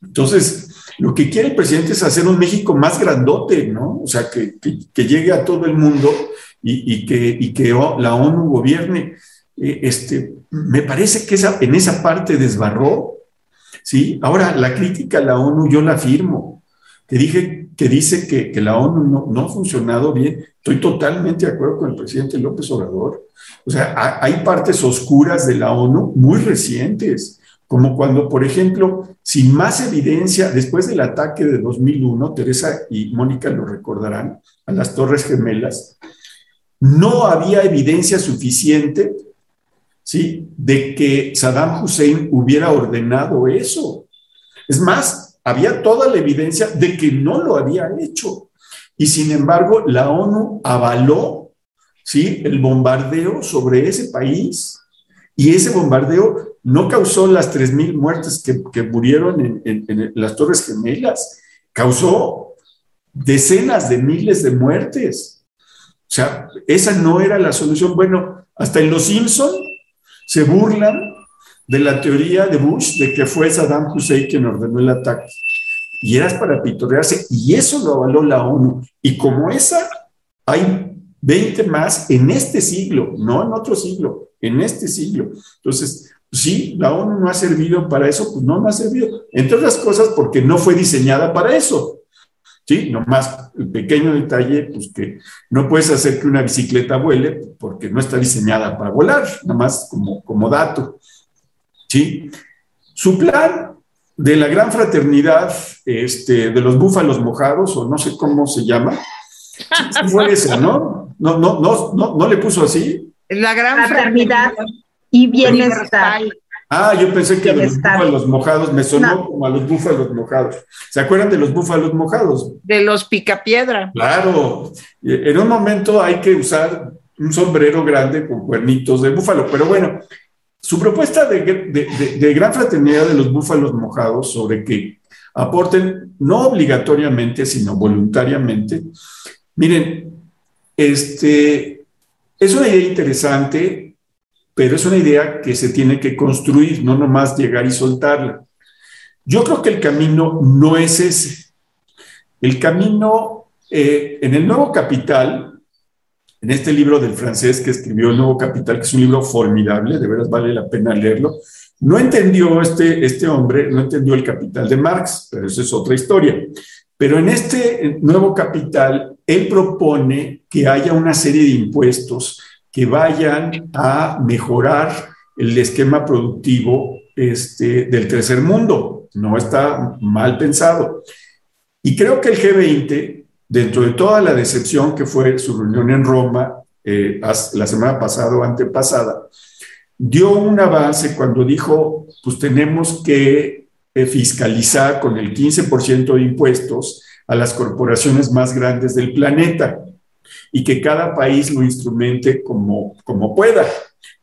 entonces lo que quiere el presidente es hacer un México más grandote, ¿no? O sea, que, llegue a todo el mundo y, que, que la ONU gobierne. Eh, este, me parece que esa, en esa parte desbarró, ¿sí? Ahora, la crítica a la ONU yo la afirmo, que dije que dice que, que la ONU no, no, ha funcionado bien, estoy totalmente de acuerdo con el presidente López Obrador. O sea, hay partes oscuras de la ONU muy recientes, como cuando, por ejemplo, sin más evidencia, después del ataque de 2001, Teresa y Mónica lo recordarán, a las Torres Gemelas, no había evidencia suficiente ¿sí? de que Saddam Hussein hubiera ordenado eso. Es más, había toda la evidencia de que no lo había hecho. Y sin embargo, la ONU avaló ¿sí? el bombardeo sobre ese país. Y ese bombardeo no causó las 3.000 muertes que, murieron en las Torres Gemelas, causó decenas de miles de muertes. O sea, esa no era la solución. Bueno, hasta en Los Simpson se burlan de la teoría de Bush de que fue Saddam Hussein quien ordenó el ataque. Y era para pitorearse, y eso lo avaló la ONU. Y como esa, hay 20 más en este siglo, no en otro siglo, en este siglo. Entonces, sí, la ONU no ha servido para eso, pues no, no ha servido. Entre otras cosas, porque no fue diseñada para eso. ¿sí? Nomás el pequeño detalle, pues que no puedes hacer que una bicicleta vuele porque no está diseñada para volar, nada más como, como dato, ¿sí? Su plan de la gran fraternidad este, de los búfalos mojados, o no sé cómo se llama, fue ese, ¿no? No, no, no, no, no le puso así. La gran fraternidad y bienestar. Ah, yo pensé que los búfalos mojados me sonó como a los búfalos mojados. ¿Se acuerdan de los búfalos mojados? De los picapiedra. Claro. En un momento hay que usar un sombrero grande con cuernitos de búfalo, pero bueno, su propuesta de, de gran fraternidad de los búfalos mojados sobre que aporten no obligatoriamente, sino voluntariamente. Miren, este, es una idea interesante pero es una idea que se tiene que construir, no nomás llegar y soltarla. Yo creo que el camino no es ese. El camino eh, en el Nuevo Capital, en este libro del francés que escribió El Nuevo Capital, que es un libro formidable, de veras vale la pena leerlo, no entendió este, este hombre, no entendió el capital de Marx, pero eso es otra historia. Pero en este nuevo capital, él propone que haya una serie de impuestos que vayan a mejorar el esquema productivo este, del tercer mundo. No está mal pensado. Y creo que el G20, dentro de toda la decepción que fue su reunión en Roma eh, la semana pasada o antepasada, dio un avance cuando dijo, pues tenemos que eh, fiscalizar con el 15% de impuestos a las corporaciones más grandes del planeta y que cada país lo instrumente como, como pueda.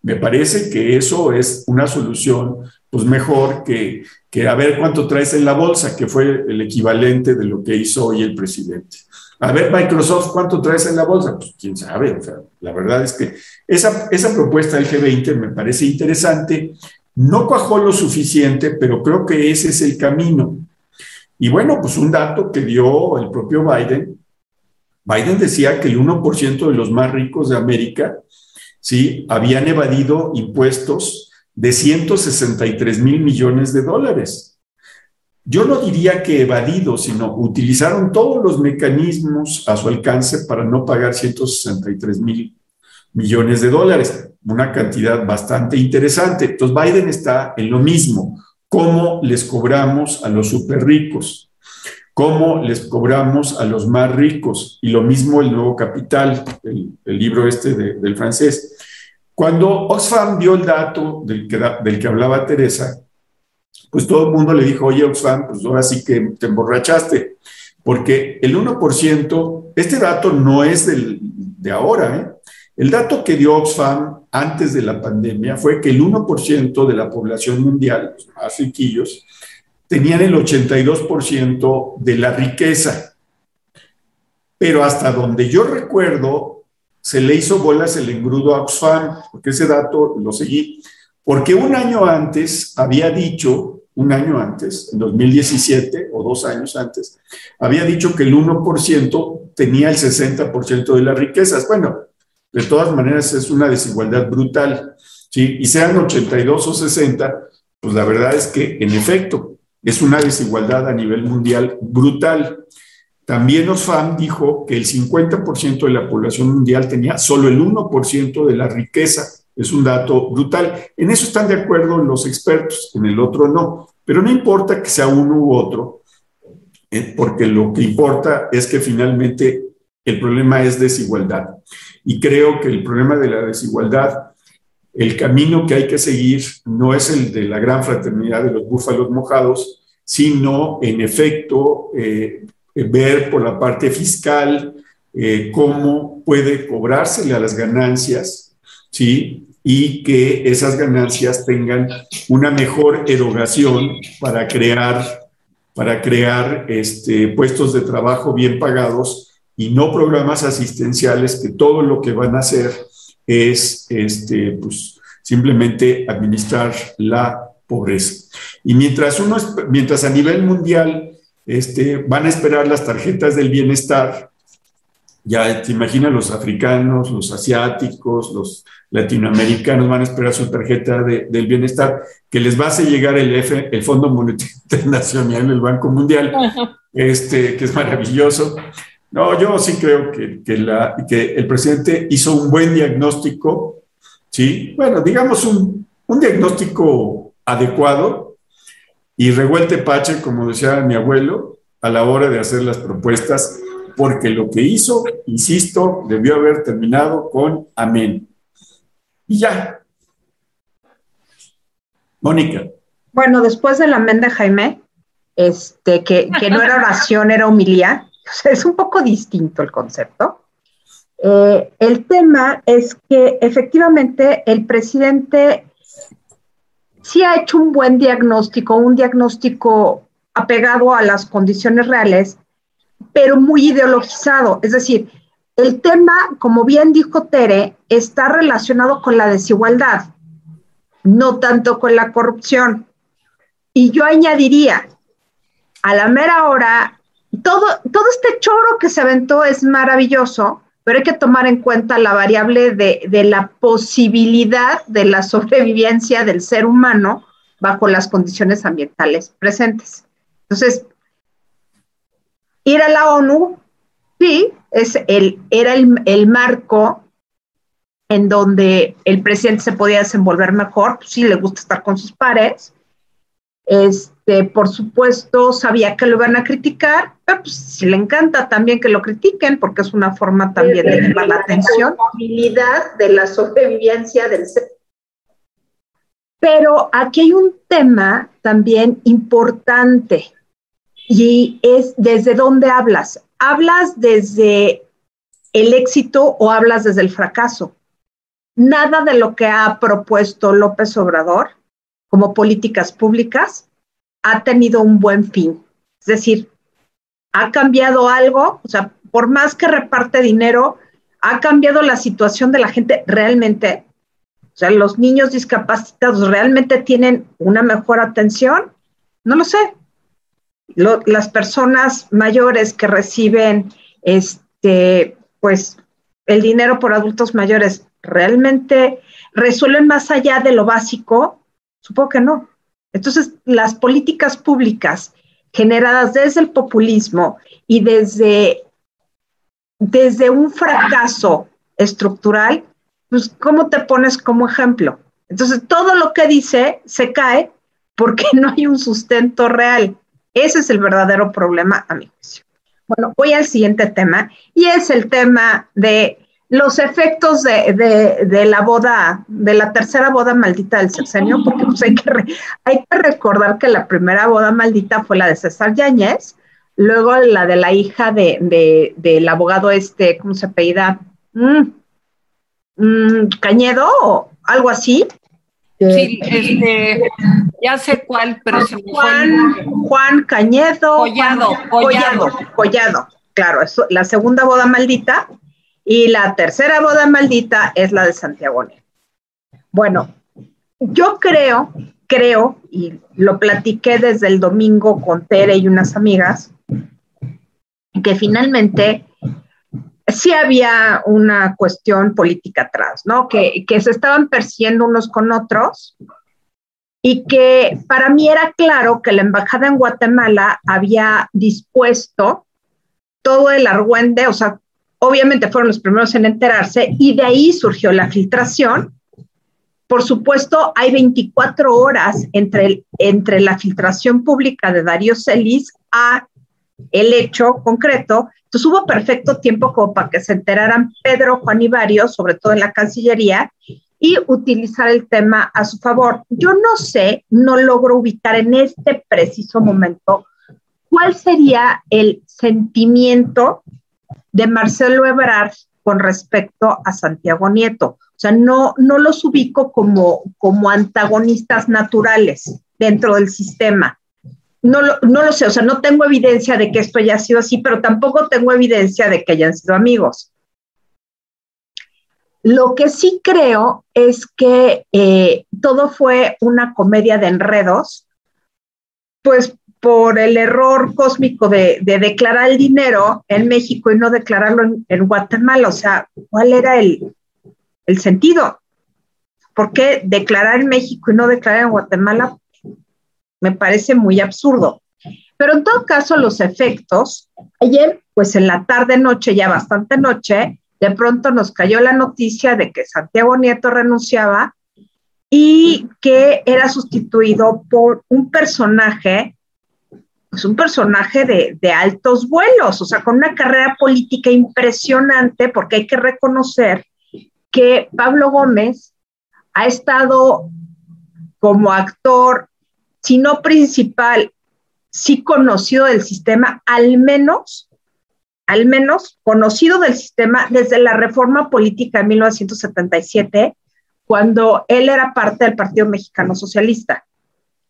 Me parece que eso es una solución pues mejor que, que a ver cuánto traes en la bolsa, que fue el equivalente de lo que hizo hoy el presidente. A ver, Microsoft, ¿cuánto traes en la bolsa? Pues quién sabe. O sea, la verdad es que esa, esa propuesta del G20 me parece interesante. No cuajó lo suficiente, pero creo que ese es el camino. Y bueno, pues un dato que dio el propio Biden Biden decía que el 1% de los más ricos de América, ¿sí? Habían evadido impuestos de 163 mil millones de dólares. Yo no diría que evadido, sino utilizaron todos los mecanismos a su alcance para no pagar 163 mil millones de dólares, una cantidad bastante interesante. Entonces Biden está en lo mismo, cómo les cobramos a los súper ricos cómo les cobramos a los más ricos. Y lo mismo el nuevo capital, el, libro este del francés. Cuando Oxfam vio el dato del que, del que hablaba Teresa, pues todo el mundo le dijo, oye Oxfam, pues ahora sí que te emborrachaste, porque el 1%, este dato no es del, de ahora, ¿eh? El dato que dio Oxfam antes de la pandemia fue que el 1% de la población mundial, los más riquillos, tenían el 82% de la riqueza. Pero hasta donde yo recuerdo, se le hizo bolas el engrudo a Oxfam, porque ese dato lo seguí, porque un año antes había dicho, un año antes, en 2017 o dos años antes, había dicho que el 1% tenía el 60% de las riquezas. Bueno, de todas maneras es una desigualdad brutal, ¿sí? Y sean 82 o 60, pues la verdad es que en efecto es una desigualdad a nivel mundial brutal. también Osfam dijo que el 50% de la población mundial tenía solo el 1% de la riqueza. Es un dato brutal. En eso están de acuerdo los expertos, en el otro no. Pero no importa que sea uno u otro, eh, porque lo que importa es que finalmente el problema es desigualdad. Y creo que el problema de la desigualdad, el camino que hay que seguir no es el de la gran fraternidad de los búfalos mojados, sino en efecto eh, ver por la parte fiscal eh, cómo puede cobrársele a las ganancias, ¿sí? Y que esas ganancias tengan una mejor erogación para crear, para crear este, puestos de trabajo bien pagados y no programas asistenciales que todo lo que van a hacer es este, pues, simplemente administrar la pobreza. Y mientras, uno, mientras a nivel mundial este, van a esperar las tarjetas del bienestar. Ya te imaginas, los africanos, los asiáticos, los latinoamericanos van a esperar su tarjeta del bienestar, que les va a hacer llegar el, F, el Fondo Monetario Internacional, el Banco Mundial, este, que es maravilloso. No, yo sí creo que, que, que el presidente hizo un buen diagnóstico, ¿sí? Bueno, digamos un, un diagnóstico adecuado, y revuelte pache, como decía mi abuelo, a la hora de hacer las propuestas, porque lo que hizo, insisto, debió haber terminado con amén. Y ya. Mónica. Bueno, después del amén de Jaime, este, que, no era oración, era humilía, es un poco distinto el concepto. Eh, el tema es que efectivamente el presidente sí ha hecho un buen diagnóstico, un diagnóstico apegado a las condiciones reales, pero muy ideologizado. Es decir, el tema, como bien dijo Tere, está relacionado con la desigualdad, no tanto con la corrupción. Y yo añadiría, a la mera hora, todo, todo este choro que se aventó es maravilloso, pero hay que tomar en cuenta la variable de, la posibilidad de la sobrevivencia del ser humano bajo las condiciones ambientales presentes. Entonces, ir a la ONU, sí, es el, era el, marco en donde el presidente se podía desenvolver mejor, pues sí, le gusta estar con sus pares, este, por supuesto, sabía que lo iban a criticar, pero pues si le encanta también que lo critiquen, porque es una forma también de llamar la atención. La de la sobrevivencia del ser. Pero aquí hay un tema también importante y es desde dónde hablas. ¿Hablas desde el éxito o hablas desde el fracaso? Nada de lo que ha propuesto López Obrador como políticas públicas ha tenido un buen fin. Es decir, ha cambiado algo, o sea, por más que reparte dinero, ha cambiado la situación de la gente realmente. O sea, los niños discapacitados realmente tienen una mejor atención. No lo sé. las personas mayores que reciben este, pues, el dinero por adultos mayores realmente resuelven más allá de lo básico Supongo que no. Entonces, las políticas públicas generadas desde el populismo y desde, desde un fracaso estructural, pues, ¿cómo te pones como ejemplo? Entonces, todo lo que dice se cae porque no hay un sustento real. Ese es el verdadero problema, a mi juicio. Bueno, voy al siguiente tema y es el tema de los efectos de, la boda, de la tercera boda maldita del sexenio, porque pues, hay, que hay que recordar que la primera boda maldita fue la de César Yáñez, luego la de la hija de, del abogado este, ¿cómo se apellida? Mm, mm, Cañedo o algo así. Sí, este, ya sé cuál, pero se me Juan, Juan Cañedo. Collado, Collado, Collado, claro, eso, la segunda boda maldita y la tercera boda maldita es la de Santiago Bueno, yo creo, creo, y lo platiqué desde el domingo con Tere y unas amigas, que finalmente sí había una cuestión política atrás, ¿no? Que, que se estaban persiguiendo unos con otros y que para mí era claro que la embajada en Guatemala había dispuesto todo el argüende, o sea, obviamente fueron los primeros en enterarse y de ahí surgió la filtración. Por supuesto, hay 24 horas entre, entre la filtración pública de Darío Celis a el hecho concreto. Entonces hubo perfecto tiempo como para que se enteraran Pedro, Juan y varios, sobre todo en la Cancillería, y utilizar el tema a su favor. Yo no sé, no logro ubicar en este preciso momento cuál sería el sentimiento de Marcelo Ebrard con respecto a Santiago Nieto. O sea, no, no los ubico como, como antagonistas naturales dentro del sistema. No lo, no lo sé, o sea, no tengo evidencia de que esto haya sido así, pero tampoco tengo evidencia de que hayan sido amigos. Lo que sí creo es que eh, todo fue una comedia de enredos, pues por el error cósmico de, declarar el dinero en México y no declararlo en, Guatemala. O sea, ¿cuál era el, el, sentido? ¿Por qué declarar en México y no declarar en Guatemala? Me parece muy absurdo. Pero en todo caso, los efectos, ayer, pues en la tarde, noche, ya bastante noche, de pronto nos cayó la noticia de que Santiago Nieto renunciaba y que era sustituido por un personaje pues un personaje de, de, altos vuelos, o sea, con una carrera política impresionante, porque hay que reconocer que Pablo Gómez ha estado como actor, si no principal, sí conocido del sistema, al menos, al menos conocido del sistema desde la reforma política de 1977, cuando él era parte del Partido Mexicano Socialista.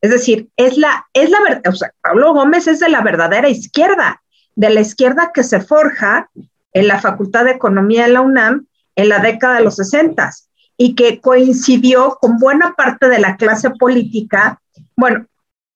Es decir, es la, es la verdad, Pablo Gómez es de la verdadera izquierda, de la izquierda que se forja en la Facultad de Economía de la UNAM en la década de los 60 y que coincidió con buena parte de la clase política. Bueno,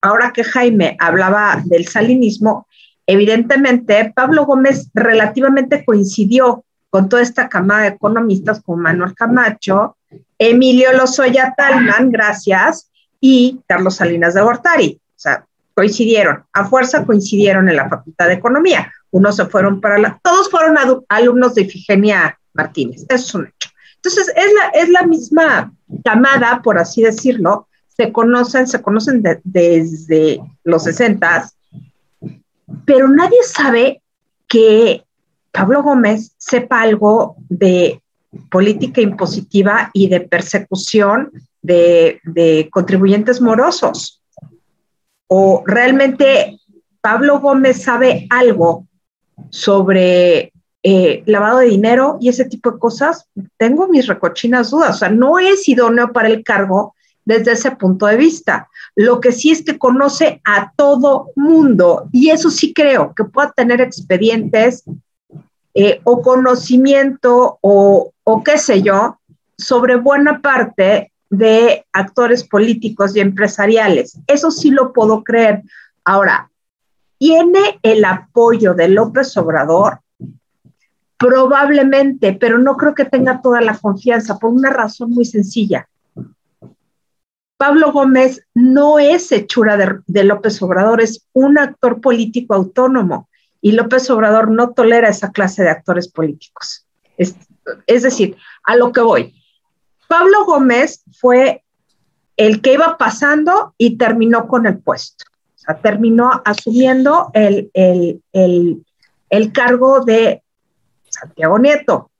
ahora que Jaime hablaba del salinismo, evidentemente Pablo Gómez relativamente coincidió con toda esta camada de economistas como Manuel Camacho, Emilio Lozoya Talman, gracias, y Carlos Salinas de Gortari. O sea, coincidieron, a fuerza coincidieron en la Facultad de Economía. Unos se fueron para la, todos fueron alumnos de Ifigenia Martínez, eso es un hecho. Entonces, es la, es la misma camada, por así decirlo, se conocen, se conocen desde los 60, pero nadie sabe que Pablo Gómez sepa algo de política impositiva y de persecución de, contribuyentes morosos. ¿O realmente Pablo Gómez sabe algo sobre eh, lavado de dinero y ese tipo de cosas? Tengo mis recochinas dudas. O sea, no es idóneo para el cargo desde ese punto de vista. Lo que sí es que conoce a todo mundo y eso sí creo que pueda tener expedientes eh, o conocimiento o, o qué sé yo sobre buena parte de actores políticos y empresariales. Eso sí lo puedo creer. Ahora, ¿tiene el apoyo de López Obrador? Probablemente, pero no creo que tenga toda la confianza por una razón muy sencilla. Pablo Gómez no es hechura de, López Obrador, es un actor político autónomo y López Obrador no tolera esa clase de actores políticos. es decir, a lo que voy, Pablo Gómez fue el que iba pasando y terminó con el puesto. O sea, terminó asumiendo el, el, cargo de Santiago Nieto.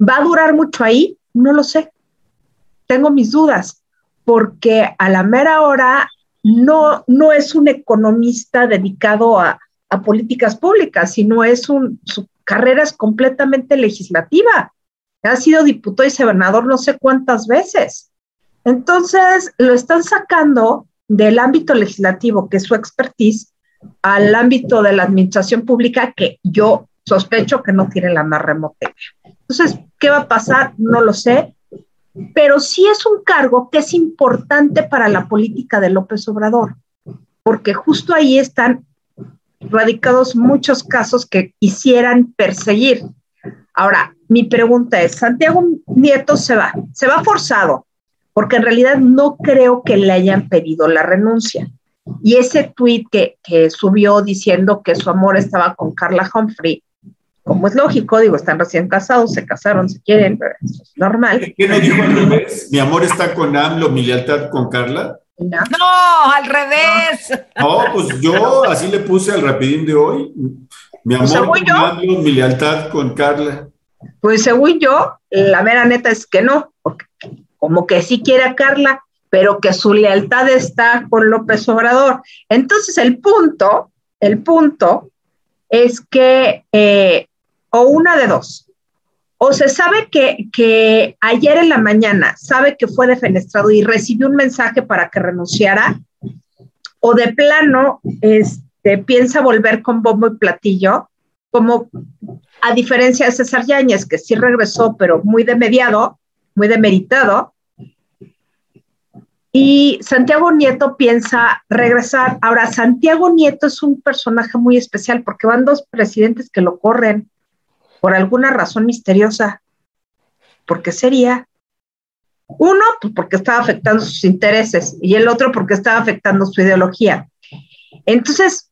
¿Va a durar mucho ahí? No lo sé. Tengo mis dudas, porque a la mera hora no, no es un economista dedicado a, a políticas públicas, sino es un, su carrera es completamente legislativa ha sido diputado y senador no sé cuántas veces. Entonces, lo están sacando del ámbito legislativo, que es su expertise, al ámbito de la administración pública, que yo sospecho que no tiene la más remota. Entonces, ¿qué va a pasar? No lo sé, pero sí es un cargo que es importante para la política de López Obrador, porque justo ahí están radicados muchos casos que quisieran perseguir. Ahora, mi pregunta es, Santiago Nieto se va, se va forzado, porque en realidad no creo que le hayan pedido la renuncia. Y ese tuit que, que subió diciendo que su amor estaba con Carla Humphrey, como es lógico, digo, están recién casados, se casaron, se quieren, pero eso es normal. ¿Qué no dijo al revés? Mi amor está con AMLO, mi lealtad con Carla. No, no al revés. No, pues yo así le puse al rapidín de hoy. Mi pues amor con AMLO, mi lealtad con Carla. Pues según yo, la mera neta es que no, como que sí quiere a Carla, pero que su lealtad está con López Obrador. Entonces el punto, el punto es que, eh, o una de dos, o se sabe que, que, ayer en la mañana sabe que fue defenestrado y recibió un mensaje para que renunciara, o de plano este, piensa volver con bombo y platillo, como a diferencia de César Yáñez, que sí regresó, pero muy de mediado, muy demeritado, y Santiago Nieto piensa regresar. Ahora, Santiago Nieto es un personaje muy especial porque van dos presidentes que lo corren por alguna razón misteriosa. ¿Por qué sería? Uno, pues porque estaba afectando sus intereses y el otro porque estaba afectando su ideología. Entonces,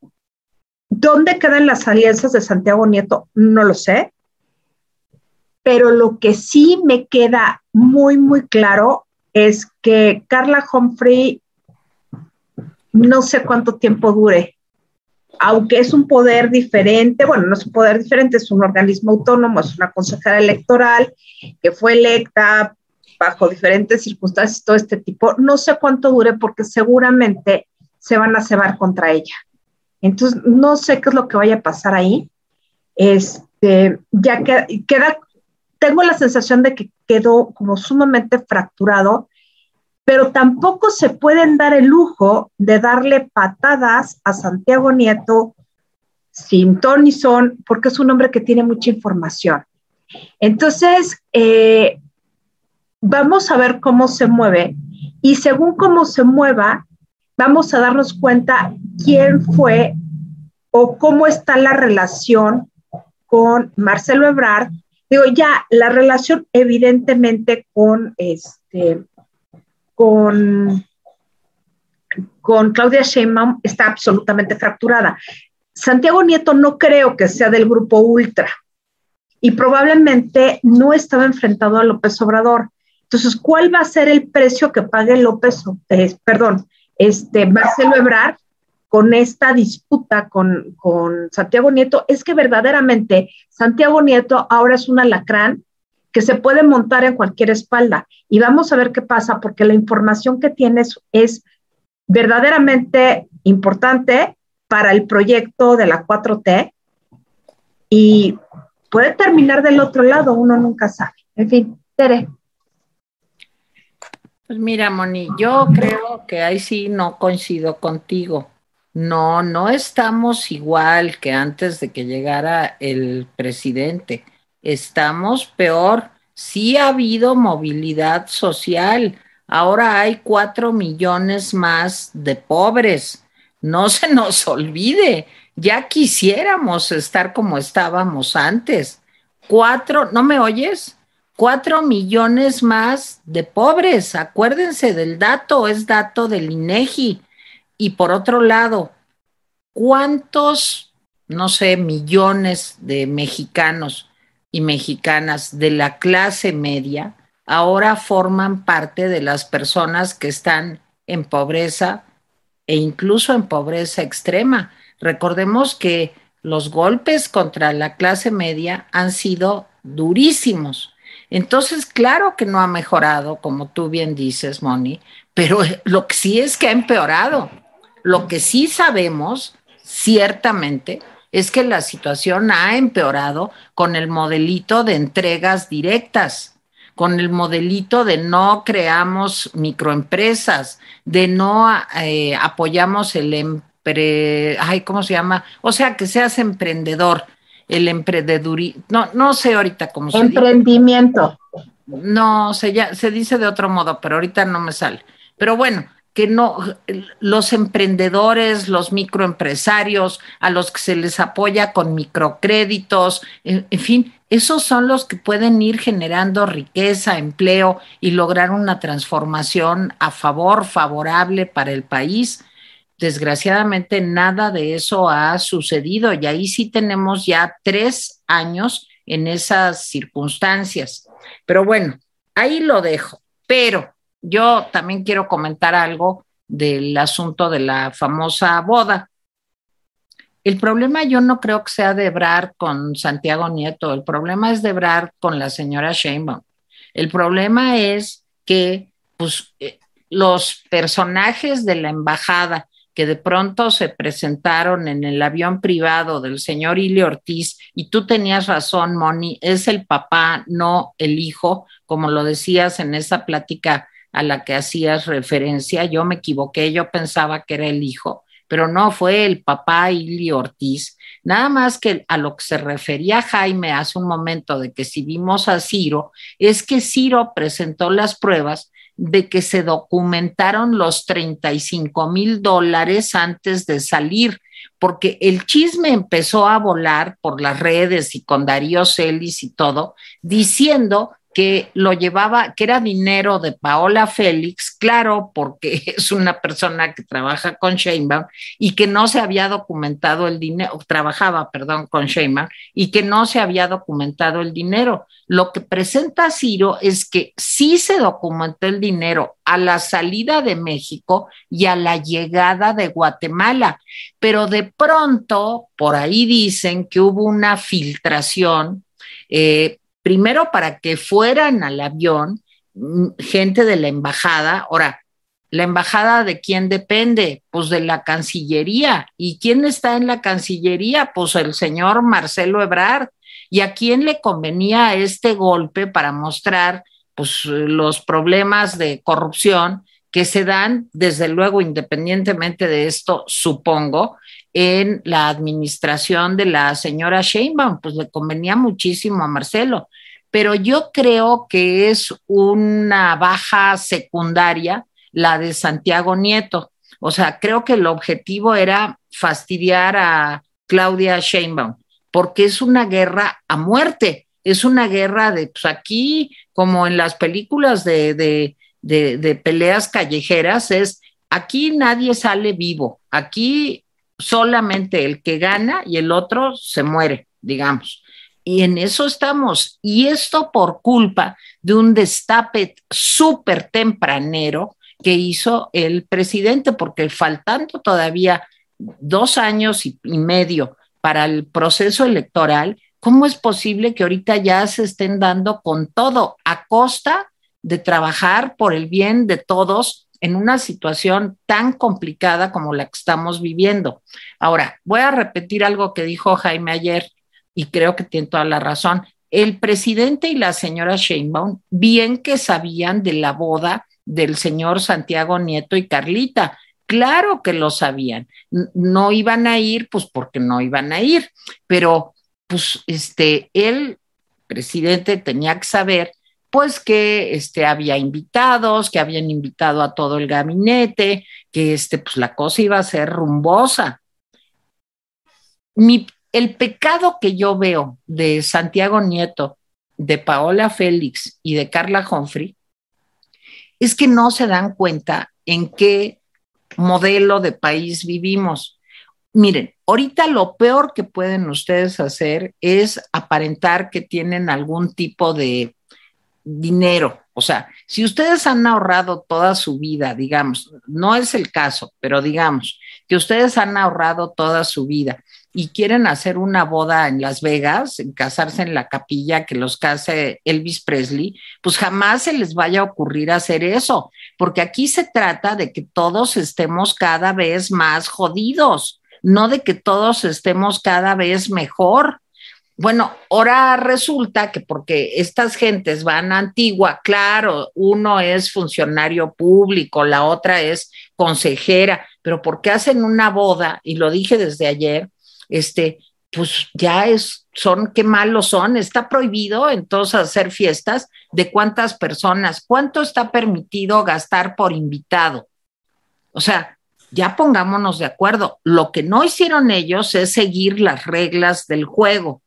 ¿dónde quedan las alianzas de Santiago Nieto? No lo sé. Pero lo que sí me queda muy, muy claro es que Carla Humphrey no sé cuánto tiempo dure, aunque es un poder diferente, bueno, no es un poder diferente, es un organismo autónomo, es una consejera electoral que fue electa bajo diferentes circunstancias, todo este tipo, no sé cuánto dure porque seguramente se van a cebar contra ella. Entonces, no sé qué es lo que vaya a pasar ahí. Este, ya que, queda tengo la sensación de que quedó como sumamente fracturado, pero tampoco se pueden dar el lujo de darle patadas a Santiago Nieto sin ton ni son, porque es un hombre que tiene mucha información. Entonces, eh, vamos a ver cómo se mueve y según cómo se mueva, vamos a darnos cuenta quién fue o cómo está la relación con Marcelo Ebrard Digo, ya la relación evidentemente con este, con, con Claudia Sheinbaum está absolutamente fracturada. Santiago Nieto no creo que sea del grupo Ultra y probablemente no estaba enfrentado a López Obrador. Entonces, ¿cuál va a ser el precio que pague López, eh, perdón, este Marcelo Ebrard con esta disputa con, Santiago Nieto es que verdaderamente Santiago Nieto ahora es un alacrán que se puede montar en cualquier espalda. Y vamos a ver qué pasa, porque la información que tienes es verdaderamente importante para el proyecto de la 4T y puede terminar del otro lado, uno nunca sabe. En fin, Tere. Pues mira, Moni, yo creo que ahí sí no coincido contigo. No, no estamos igual que antes de que llegara el presidente. Estamos peor. Sí ha habido movilidad social. Ahora hay cuatro millones más de pobres. No se nos olvide, ya quisiéramos estar como estábamos antes. Cuatro, ¿no me oyes? Cuatro millones más de pobres. Acuérdense del dato, es dato del INEGI. Y por otro lado, ¿cuántos, no sé, millones de mexicanos y mexicanas de la clase media ahora forman parte de las personas que están en pobreza e incluso en pobreza extrema? Recordemos que los golpes contra la clase media han sido durísimos. Entonces, claro que no ha mejorado, como tú bien dices, Moni, pero lo que sí es que ha empeorado. Lo que sí sabemos, ciertamente, es que la situación ha empeorado con el modelito de entregas directas, con el modelito de no creamos microempresas, de no eh, apoyamos el empre, ay, ¿cómo se llama? O sea, que seas emprendedor, el emprendedurismo, no, no sé ahorita cómo se dice. Emprendimiento. No, se, ya, se dice de otro modo, pero ahorita no me sale. Pero bueno, que no, los emprendedores, los microempresarios, a los que se les apoya con microcréditos, en, fin, esos son los que pueden ir generando riqueza, empleo y lograr una transformación a favor, favorable para el país. Desgraciadamente nada de eso ha sucedido y ahí sí tenemos ya tres años en esas circunstancias. Pero bueno, ahí lo dejo. Pero yo también quiero comentar algo del asunto de la famosa boda. El problema yo no creo que sea de Ebrard con Santiago Nieto, el problema es de con la señora Sheinbaum. El problema es que pues, eh, los personajes de la embajada que de pronto se presentaron en el avión privado del señor Ili Ortiz, y tú tenías razón, Moni, es el papá, no el hijo, como lo decías en esa plática a la que hacías referencia. Yo me equivoqué, yo pensaba que era el hijo, pero no fue el papá Ili Ortiz. Nada más que a lo que se refería Jaime hace un momento de que si vimos a Ciro, es que Ciro presentó las pruebas de que se documentaron los 35 mil dólares antes de salir, porque el chisme empezó a volar por las redes y con Darío Celis y todo, diciendo que lo llevaba, que era dinero de Paola Félix, claro, porque es una persona que trabaja con Sheinbaum y que no se había documentado el dinero, trabajaba, perdón, con Sheinbaum y que no se había documentado el dinero. Lo que presenta Ciro es que sí se documentó el dinero a la salida de México y a la llegada de Guatemala, pero de pronto por ahí dicen que hubo una filtración. Eh, primero para que fueran al avión mm, gente de la embajada. Ahora, ¿la embajada de quién depende? Pues de la Cancillería. ¿Y quién está en la Cancillería? Pues el señor Marcelo Ebrard. ¿Y a quién le convenía este golpe para mostrar pues, los problemas de corrupción que se dan, desde luego, independientemente de esto, supongo, en la administración de la señora Sheinbaum, pues le convenía muchísimo a Marcelo. Pero yo creo que es una baja secundaria la de Santiago Nieto. O sea, creo que el objetivo era fastidiar a Claudia Sheinbaum, porque es una guerra a muerte, es una guerra de, pues aquí, como en las películas de, de, de peleas callejeras, es aquí nadie sale vivo, aquí solamente el que gana y el otro se muere, digamos. Y en eso estamos. Y esto por culpa de un destape súper tempranero que hizo el presidente, porque faltando todavía dos años y, medio para el proceso electoral, ¿cómo es posible que ahorita ya se estén dando con todo a costa de trabajar por el bien de todos en una situación tan complicada como la que estamos viviendo. Ahora, voy a repetir algo que dijo Jaime ayer y creo que tiene toda la razón. El presidente y la señora Sheinbaum bien que sabían de la boda del señor Santiago Nieto y Carlita. Claro que lo sabían. No iban a ir, pues porque no iban a ir, pero pues este, el presidente tenía que saber pues que este, había invitados, que habían invitado a todo el gabinete, que este, pues la cosa iba a ser rumbosa. Mi, el pecado que yo veo de Santiago Nieto, de Paola Félix y de Carla Humphrey es que no se dan cuenta en qué modelo de país vivimos. Miren, ahorita lo peor que pueden ustedes hacer es aparentar que tienen algún tipo de dinero. O sea, si ustedes han ahorrado toda su vida, digamos, no es el caso, pero digamos que ustedes han ahorrado toda su vida y quieren hacer una boda en Las Vegas, casarse en la capilla que los case Elvis Presley, pues jamás se les vaya a ocurrir hacer eso, porque aquí se trata de que todos estemos cada vez más jodidos, no de que todos estemos cada vez mejor. Bueno, ahora resulta que porque estas gentes van a Antigua, claro, uno es funcionario público, la otra es consejera, pero porque hacen una boda, y lo dije desde ayer, este, pues ya es, son, qué malos son, está prohibido entonces hacer fiestas de cuántas personas, cuánto está permitido gastar por invitado. O sea, ya pongámonos de acuerdo, lo que no hicieron ellos es seguir las reglas del juego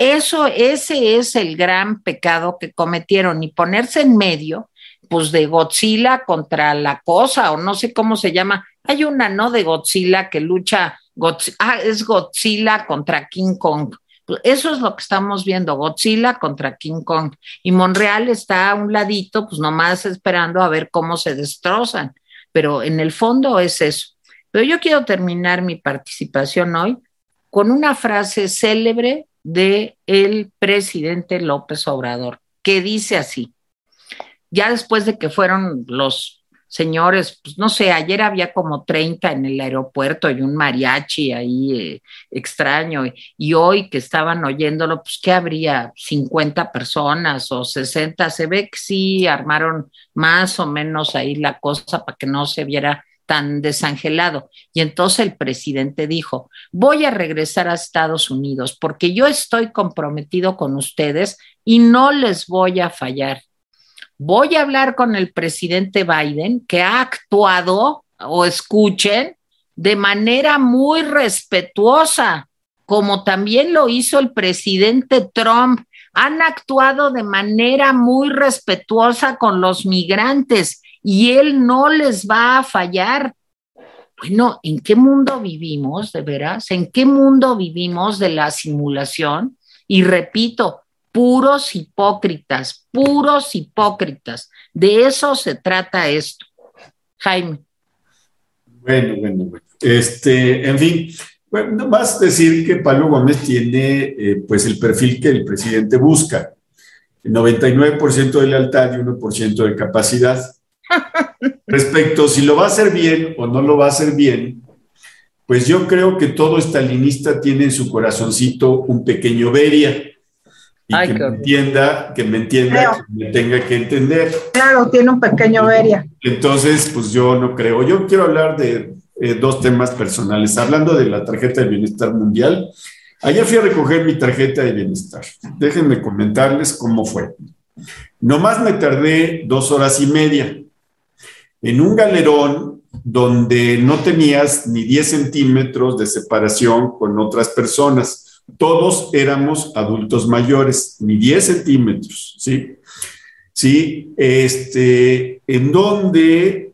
eso, ese es el gran pecado que cometieron y ponerse en medio, pues de Godzilla contra la cosa, o no sé cómo se llama, Hay una, ¿no? De Godzilla que lucha, ah, es Godzilla contra King Kong. Eso es lo que estamos viendo, Godzilla contra King Kong. Y Monreal está a un ladito, pues nomás esperando a ver cómo se destrozan. Pero en el fondo es eso. Pero yo quiero terminar mi participación hoy con una frase célebre de el presidente López Obrador, que dice así, ya después de que fueron los señores, pues no sé, ayer había como 30 en el aeropuerto y un mariachi ahí eh, extraño, y, hoy que estaban oyéndolo, pues que habría 50 personas o 60, se ve que sí armaron más o menos ahí la cosa para que no se viera tan desangelado. Y entonces el presidente dijo, voy a regresar a Estados Unidos porque yo estoy comprometido con ustedes y no les voy a fallar voy a hablar con el presidente Biden, que ha actuado, o escuchen, de manera muy respetuosa, como también lo hizo el presidente Trump. Han actuado de manera muy respetuosa con los migrantes y él no les va a fallar. Bueno, ¿en qué mundo vivimos, de veras? ¿En qué mundo vivimos de la simulación? Y repito, puros hipócritas, puros hipócritas. De eso se trata esto. Jaime. Bueno, bueno, bueno. Este, en fin, bueno, no más decir que Pablo Gómez tiene eh, pues el perfil que el presidente busca. 99% de lealtad y 1% de capacidad. Respecto si lo va a hacer bien o no lo va a hacer bien, pues yo creo que todo estalinista tiene en su corazoncito un pequeño Beria y que, me entienda, que me entienda, que me tenga que entender. Claro, tiene un pequeño veria. Entonces, pues yo no creo. Yo quiero hablar de eh, dos temas personales. Hablando de la tarjeta de bienestar mundial, ayer fui a recoger mi tarjeta de bienestar. Déjenme comentarles cómo fue. Nomás me tardé dos horas y media en un galerón donde no tenías ni 10 centímetros de separación con otras personas todos éramos adultos mayores, ni 10 centímetros, ¿sí? Sí, este, en donde,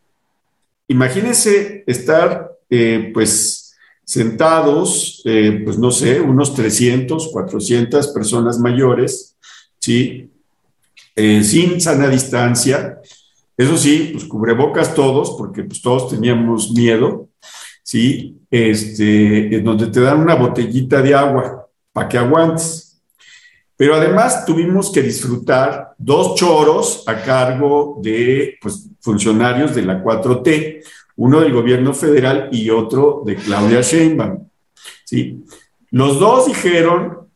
imagínense estar, eh, pues, sentados, eh, pues, no sé, unos 300, 400 personas mayores, ¿sí? Eh, sin sana distancia, eso sí, pues cubrebocas todos, porque pues todos teníamos miedo, ¿sí? Este, en donde te dan una botellita de agua, para que aguantes. Pero además tuvimos que disfrutar dos choros a cargo de pues, funcionarios de la 4T, uno del gobierno federal y otro de Claudia Sheinbaum. ¿sí? Los dos dijeron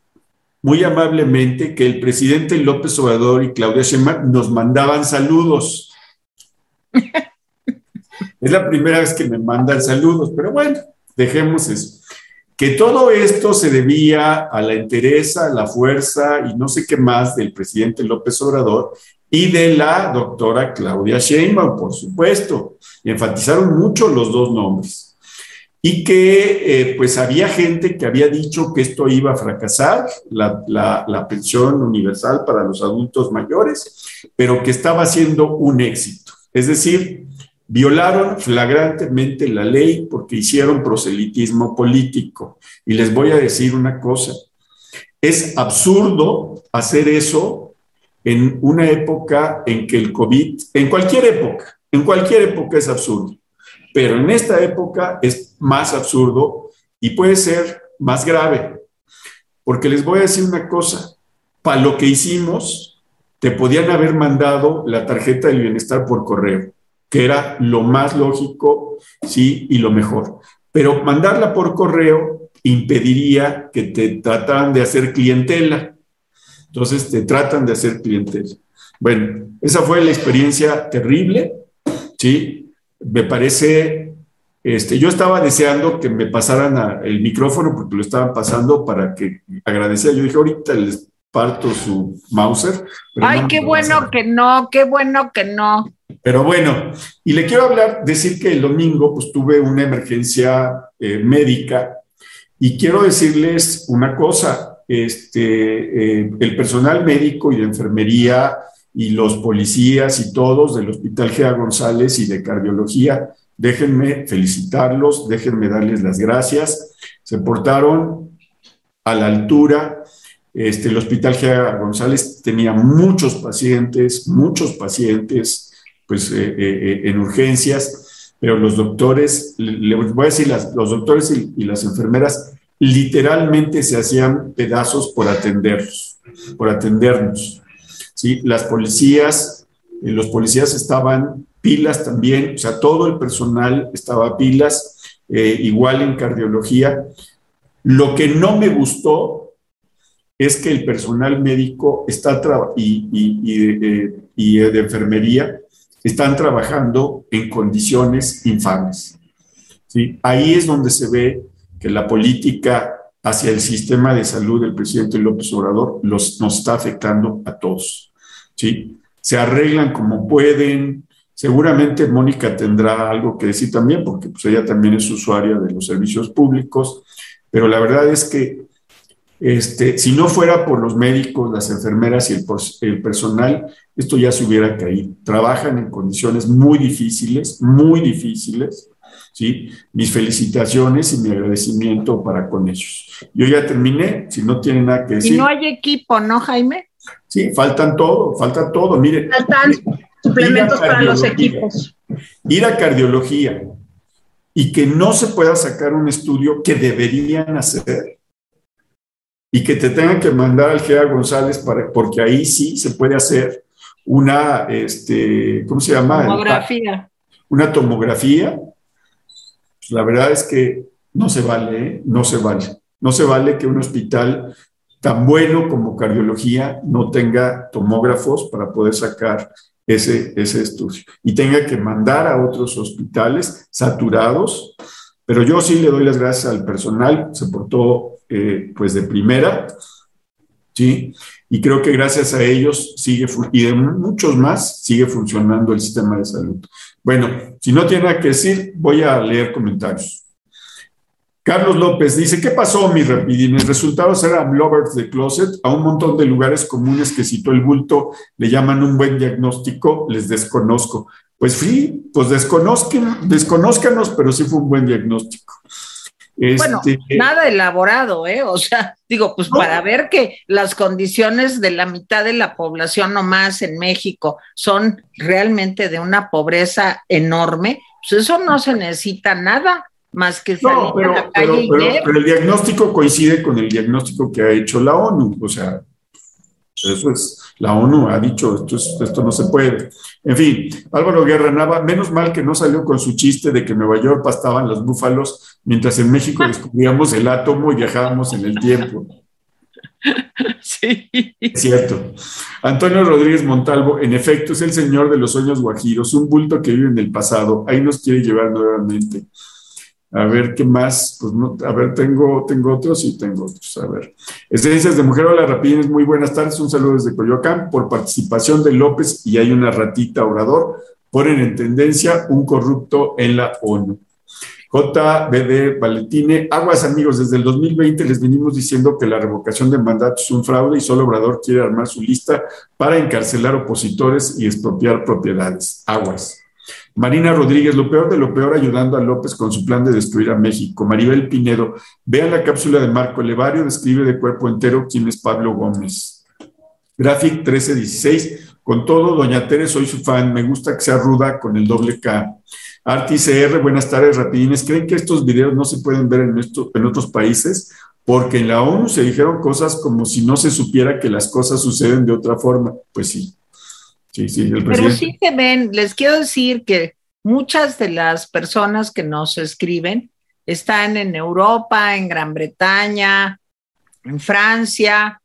muy amablemente que el presidente López Obrador y Claudia Sheinbaum nos mandaban saludos. es la primera vez que me mandan saludos, pero bueno, dejemos eso que todo esto se debía a la entereza, la fuerza y no sé qué más del presidente López Obrador y de la doctora Claudia Sheinbaum, por supuesto. Enfatizaron mucho los dos nombres. Y que eh, pues había gente que había dicho que esto iba a fracasar, la, la pensión universal para los adultos mayores, pero que estaba siendo un éxito. Es decir, violaron flagrantemente la ley porque hicieron proselitismo político. Y les voy a decir una cosa, es absurdo hacer eso en una época en que el COVID, en cualquier época, en cualquier época es absurdo, pero en esta época es más absurdo y puede ser más grave, porque les voy a decir una cosa, para lo que hicimos, te podían haber mandado la tarjeta del bienestar por correo que era lo más lógico, sí, y lo mejor. Pero mandarla por correo impediría que te trataran de hacer clientela. Entonces te tratan de hacer clientela. Bueno, esa fue la experiencia terrible, ¿sí? Me parece, este, yo estaba deseando que me pasaran el micrófono porque lo estaban pasando para que agradecía. Yo dije, ahorita les parto su Mauser. Ay, qué bueno que no, qué bueno que no. Pero bueno, y le quiero hablar, decir que el domingo pues tuve una emergencia eh, médica y quiero decirles una cosa, este, eh, el personal médico y de enfermería y los policías y todos del Hospital Gea González y de cardiología déjenme felicitarlos, déjenme darles las gracias. Se portaron a la altura. Este, el Hospital G. González tenía muchos pacientes, muchos pacientes pues, eh, eh, en urgencias, pero los doctores, les voy a decir, los doctores y, las enfermeras literalmente se hacían pedazos por atenderlos, por atendernos. ¿sí? Las policías, eh, los policías estaban pilas también, o sea, todo el personal estaba pilas, igual en cardiología. Lo que no me gustó es que el personal médico está y, y de enfermería están trabajando en condiciones infames. ¿sí? Ahí es donde se ve que la política hacia el sistema de salud del presidente López Obrador los, nos está afectando a todos. ¿sí? Se arreglan como pueden. Seguramente Mónica tendrá algo que decir también, porque pues, ella también es usuaria de los servicios públicos, pero la verdad es que este, si no fuera por los médicos, las enfermeras y el, personal, esto ya se hubiera caído. Trabajan en condiciones muy difíciles, muy difíciles. ¿sí? Mis felicitaciones y mi agradecimiento para con ellos. Yo ya terminé, si no tienen nada que decir. Y no hay equipo, ¿no, Jaime? Sí, faltan todo, falta todo. Mire, faltan suplementos para los equipos. Ir a cardiología y que no se pueda sacar un estudio que deberían hacer y que te tengan que mandar al GEA González para, porque ahí sí se puede hacer una, este, ¿cómo se llama? Tomografía. Una tomografía. La verdad es que no se vale, ¿eh? no se vale. No se vale que un hospital tan bueno como cardiología no tenga tomógrafos para poder sacar ese, ese estudio y tenga que mandar a otros hospitales saturados. Pero yo sí le doy las gracias al personal, se portó eh, pues de primera, ¿sí? Y creo que gracias a ellos sigue, y de muchos más, sigue funcionando el sistema de salud. Bueno, si no tiene nada que decir, voy a leer comentarios. Carlos López dice, ¿qué pasó, mi rapidines? Resultados eran Lovers de Closet, a un montón de lugares comunes que citó el bulto, le llaman un buen diagnóstico, les desconozco. Pues sí, pues desconozcan, desconozcanos, pero sí fue un buen diagnóstico bueno, este, nada elaborado, ¿eh? O sea, digo, pues para ver que las condiciones de la mitad de la población o más en México son realmente de una pobreza enorme, pues eso no se necesita nada más que salir pero, a la calle pero, pero el diagnóstico coincide con el diagnóstico que ha hecho la ONU, o sea, eso es, la ONU ha dicho, esto, esto no se puede. En fin, Álvaro Guerra Nava, menos mal que no salió con su chiste de que en Nueva York pastaban los búfalos, mientras en México descubríamos el átomo y viajábamos en el tiempo. Sí. Es cierto. Antonio Rodríguez Montalvo, en efecto, es el señor de los sueños guajiros, un bulto que vive en el pasado. Ahí nos quiere llevar nuevamente. A ver, ¿qué más? Pues no, a ver, tengo, tengo otros y tengo otros. A ver. Esencias de Mujer, hola Rapidines, muy buenas tardes. Un saludo desde Coyoacán. Por participación de López y hay una ratita orador, ponen en tendencia un corrupto en la ONU. JBD Valetine, aguas amigos, desde el 2020 les venimos diciendo que la revocación de mandato es un fraude y solo Obrador quiere armar su lista para encarcelar opositores y expropiar propiedades. Aguas. Marina Rodríguez, lo peor de lo peor ayudando a López con su plan de destruir a México. Maribel Pinedo, vean la cápsula de Marco Levario, describe de cuerpo entero quién es Pablo Gómez. Graphic 1316, con todo, doña Tere, soy su fan, me gusta que sea ruda con el doble K. CR, buenas tardes, rapidines. ¿Creen que estos videos no se pueden ver en otros países? Porque en la ONU se dijeron cosas como si no se supiera que las cosas suceden de otra forma. Pues sí, Sí, sí, Pero sí se ven, les quiero decir que muchas de las personas que nos escriben están en Europa, en Gran Bretaña, en Francia,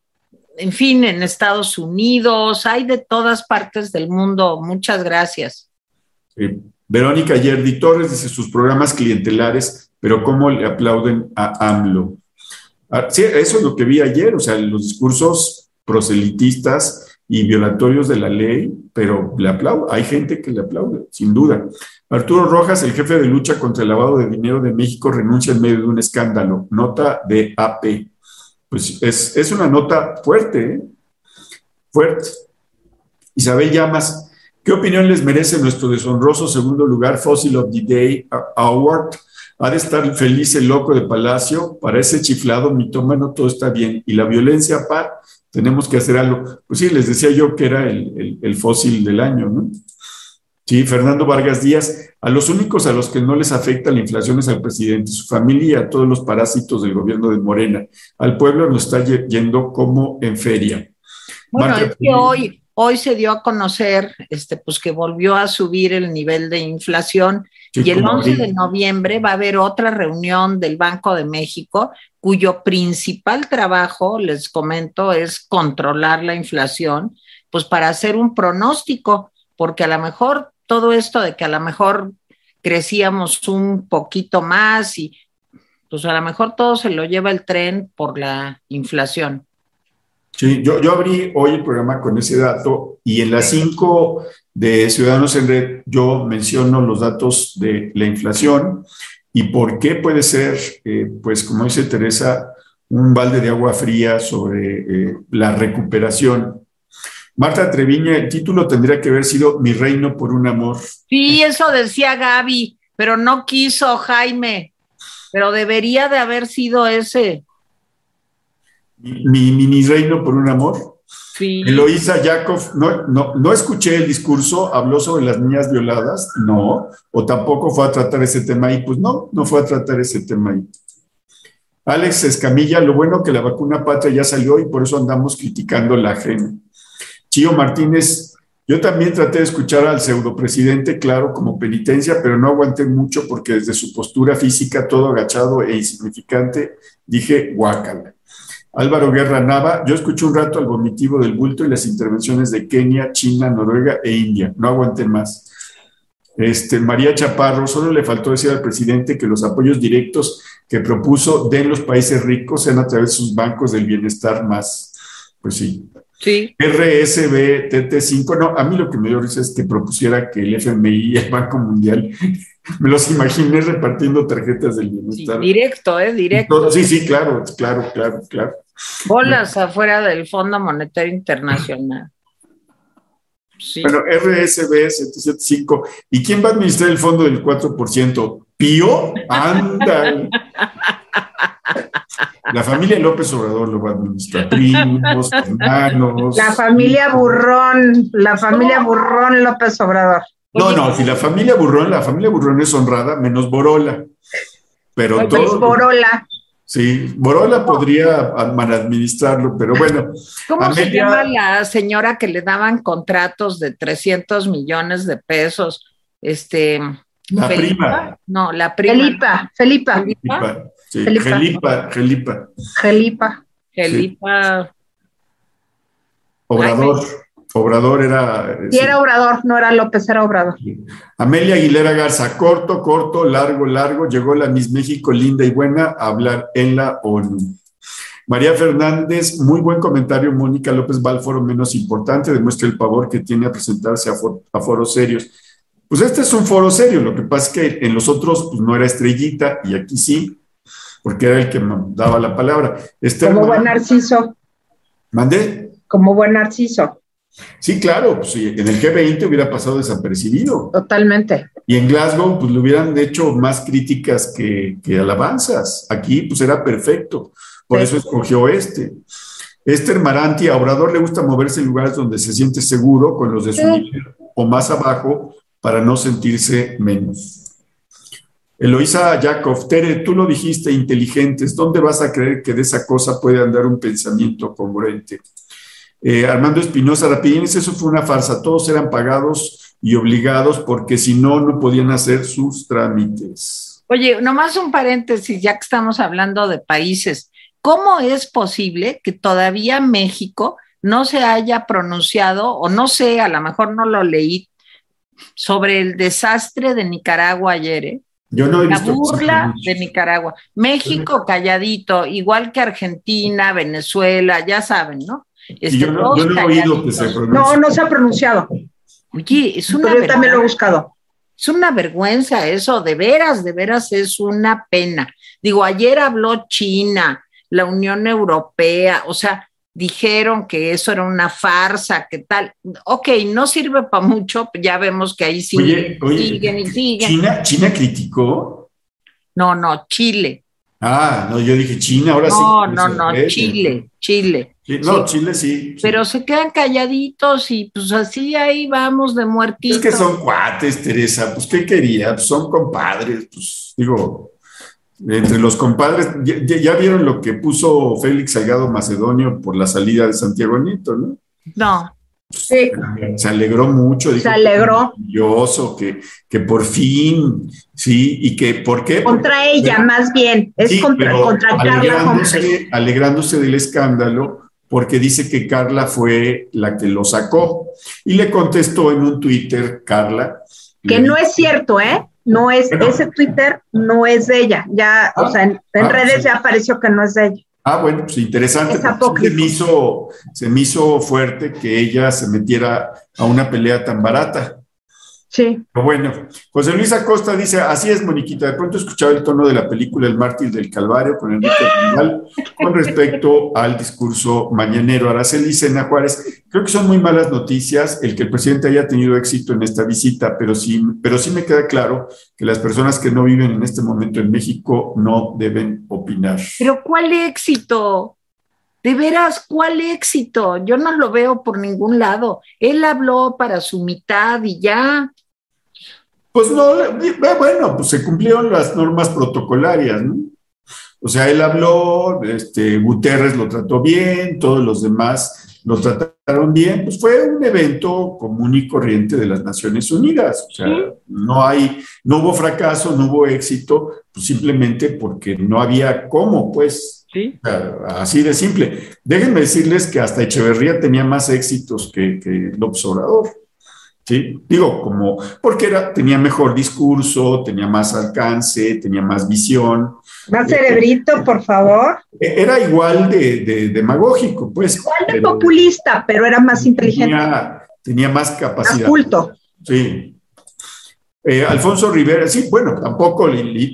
en fin, en Estados Unidos, hay de todas partes del mundo. Muchas gracias. Verónica Yerdi Torres dice sus programas clientelares, pero ¿cómo le aplauden a AMLO? Ah, sí, eso es lo que vi ayer, o sea, los discursos proselitistas y violatorios de la ley, pero le aplaudo. Hay gente que le aplaude, sin duda. Arturo Rojas, el jefe de lucha contra el lavado de dinero de México, renuncia en medio de un escándalo. Nota de AP. Pues es, es una nota fuerte, ¿eh? fuerte. Isabel Llamas, ¿Qué opinión les merece nuestro deshonroso segundo lugar, Fossil of the Day Award? Ha de estar feliz el loco de Palacio, para ese chiflado mitómano todo está bien. Y la violencia, par, tenemos que hacer algo. Pues sí, les decía yo que era el, el fósil del año, ¿no? Sí, Fernando Vargas Díaz, a los únicos a los que no les afecta la inflación es al presidente, su familia y a todos los parásitos del gobierno de Morena. Al pueblo nos está yendo como en feria. Bueno, es que hoy, hoy se dio a conocer este, pues que volvió a subir el nivel de inflación y el 11 de noviembre va a haber otra reunión del Banco de México cuyo principal trabajo, les comento, es controlar la inflación, pues para hacer un pronóstico, porque a lo mejor todo esto de que a lo mejor crecíamos un poquito más y pues a lo mejor todo se lo lleva el tren por la inflación. Sí, yo, yo abrí hoy el programa con ese dato y en las cinco de Ciudadanos en Red yo menciono los datos de la inflación y por qué puede ser, eh, pues como dice Teresa, un balde de agua fría sobre eh, la recuperación Marta Treviña, el título tendría que haber sido Mi reino por un amor. Sí, eso decía Gaby, pero no quiso Jaime, pero debería de haber sido ese. Mi, mi, reino por un amor. Sí. Eloísa Yakov, no, no, no escuché el discurso, habló sobre las niñas violadas, no, o tampoco fue a tratar ese tema ahí, pues no, no fue a tratar ese tema ahí. Alex Escamilla, lo bueno que la vacuna patria ya salió y por eso andamos criticando la ajena. Chío Martínez, yo también traté de escuchar al pseudopresidente, claro, como penitencia, pero no aguanté mucho porque desde su postura física, todo agachado e insignificante, dije, guácala. Álvaro Guerra Nava, yo escuché un rato al vomitivo del bulto y las intervenciones de Kenia, China, Noruega e India. No aguanté más. Este, María Chaparro, solo le faltó decir al presidente que los apoyos directos que propuso den los países ricos sean a través de sus bancos del bienestar más. Pues sí, Sí. RSB, TT5, no, a mí lo que me dio risa es que propusiera que el FMI y el Banco Mundial, me los imaginé repartiendo tarjetas del bienestar. directo, ¿eh? Directo. sí, sí, claro, claro, claro, claro. Bolas afuera del Fondo Monetario Internacional. Bueno, RSB 775. ¿Y quién va a administrar el fondo del 4%? ¿Pío? Anda. La familia López Obrador lo va a administrar, primos, hermanos. La familia Burrón, la familia Burrón López Obrador. No, no, si la familia Burrón, la familia Burrón es honrada, menos Borola. Pero todo. Borola. Sí, Borola podría administrarlo, pero bueno. ¿Cómo se llama la señora que le daban contratos de 300 millones de pesos? Este. La prima. No, la prima. Felipa, Felipa. Felipa. Gelipa, Gelipa. Gelipa. Gelipa. Obrador. Obrador era. Y era Obrador, no era López, era Obrador. Amelia Aguilera Garza, corto, corto, largo, largo, llegó la Miss México linda y buena a hablar en la ONU. María Fernández, muy buen comentario. Mónica López va al foro menos importante, demuestra el pavor que tiene a presentarse a, foros serios. Pues este es un foro serio, lo que pasa es que en los otros pues, no era estrellita y aquí sí porque era el que me daba la palabra. Como buen narciso. ¿Mandé? Como buen narciso. Sí, claro, pues, en el G20 hubiera pasado desapercibido. Totalmente. Y en Glasgow, pues le hubieran hecho más críticas que, alabanzas. Aquí, pues era perfecto. Por eso escogió este. Esther Maranti, a Obrador le gusta moverse en lugares donde se siente seguro con los de su nivel o más abajo para no sentirse menos. Eloisa Yakov, Tere, tú lo dijiste, inteligentes, ¿dónde vas a creer que de esa cosa puede andar un pensamiento congruente? Eh, Armando Espinosa Rapidines, eso fue una farsa, todos eran pagados y obligados porque si no, no podían hacer sus trámites. Oye, nomás un paréntesis, ya que estamos hablando de países, ¿cómo es posible que todavía México no se haya pronunciado, o no sé, a lo mejor no lo leí, sobre el desastre de Nicaragua ayer? ¿eh? la burla de Nicaragua. México calladito, igual que Argentina, Venezuela, ya saben, ¿no? Este, yo, no, he oído que se pronuncie. No, no se ha pronunciado. Oye, es una Pero yo también lo he buscado. Es una vergüenza eso, de veras, de veras es una pena. Digo, ayer habló China, la Unión Europea, o sea, dijeron que eso era una farsa, que tal. Ok, no sirve para mucho, ya vemos que ahí siguen, siguen y siguen. ¿China, ¿China criticó? No, no, Chile. Ah, no, yo dije China, ahora sí. No, no, no, Chile, Chile. no, Chile sí, Pero se quedan calladitos y pues así ahí vamos de muertitos. Es que son cuates, Teresa, pues ¿qué quería? Pues, son compadres, pues digo, entre los compadres, ya, vieron lo que puso Félix Salgado Macedonio por la salida de Santiago Nieto, ¿no? No. Sí. Se alegró mucho. se alegró. Maravilloso, que, que por fin, sí, y que, ¿por qué? Contra ella, más bien, es contra, contra Carla. Alegrándose del escándalo, porque dice que Carla fue la que lo sacó. Y le contestó en un Twitter, Carla. Que no es cierto, ¿eh? no es, ese Twitter no es de ella, ya, o ah, sea, en, ah, redes ya apareció que no es de ella. Ah, bueno, pues interesante. Se me, hizo, se me hizo fuerte que ella se metiera a una pelea tan barata. Sí. bueno, José Luis Acosta dice, así es, Moniquita, de pronto escuchaba el tono de la película El mártir del Calvario con Enrique Vidal con respecto al discurso mañanero. Araceli Sena Juárez, creo que son muy malas noticias el que el presidente haya tenido éxito en esta visita, pero sí, pero sí me queda claro que las personas que no viven en este momento en México no deben opinar. Pero ¿cuál éxito? De veras, ¿cuál éxito? Yo no lo veo por ningún lado. Él habló para su mitad y ya. Pues no, eh, bueno, pues se cumplieron las normas protocolarias, ¿no? O sea, él habló, este, Guterres lo trató bien, todos los demás lo trataron bien, pues fue un evento común y corriente de las Naciones Unidas. O sea, no hay, no hubo fracaso, no hubo éxito, pues simplemente porque no había cómo, pues. Sí. así de simple. Déjenme decirles que hasta Echeverría tenía más éxitos que, que López Obrador. ¿Sí? Digo, como, porque era, tenía mejor discurso, tenía más alcance, tenía más visión. Más cerebrito, por favor. E-, era igual de, demagógico, pues. Igual de populista, pero era más inteligente. Tenía, más capacidad. Más culto. Sí. Eh, Alfonso Rivera, sí, bueno, tampoco,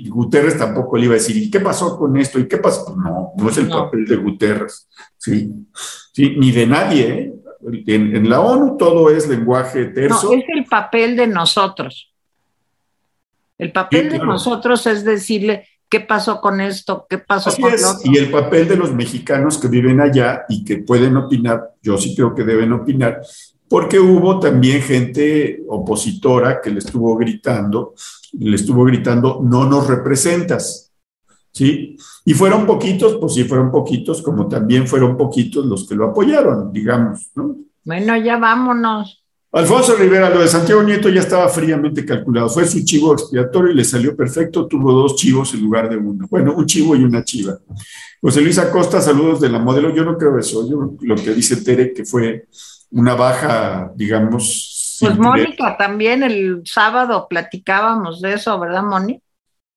Guterres tampoco le iba a decir, ¿y qué pasó con esto? ¿Y qué pasó? Pues no, no es el papel de Guterres, sí, sí, ni de nadie, ¿eh? En, la ONU todo es lenguaje terso. No, es el papel de nosotros. El papel de nosotros es decirle qué pasó con esto, qué pasó con es. Y el papel de los mexicanos que viven allá y que pueden opinar, yo sí creo que deben opinar, porque hubo también gente opositora que le estuvo gritando, le estuvo gritando, no nos representas. ¿Sí? Y fueron poquitos, pues sí, fueron poquitos, como también fueron poquitos los que lo apoyaron, digamos, ¿no? Bueno, ya vámonos. Alfonso Rivera, lo de Santiago Nieto ya estaba fríamente calculado. Fue su chivo expiatorio y le salió perfecto. Tuvo dos chivos en lugar de uno. Bueno, un chivo y una chiva. José Luis Acosta, saludos de la modelo. Yo no creo eso. Yo lo que dice Tere, que fue una baja, digamos. Pues Mónica también el sábado platicábamos de eso, ¿verdad, Mónica?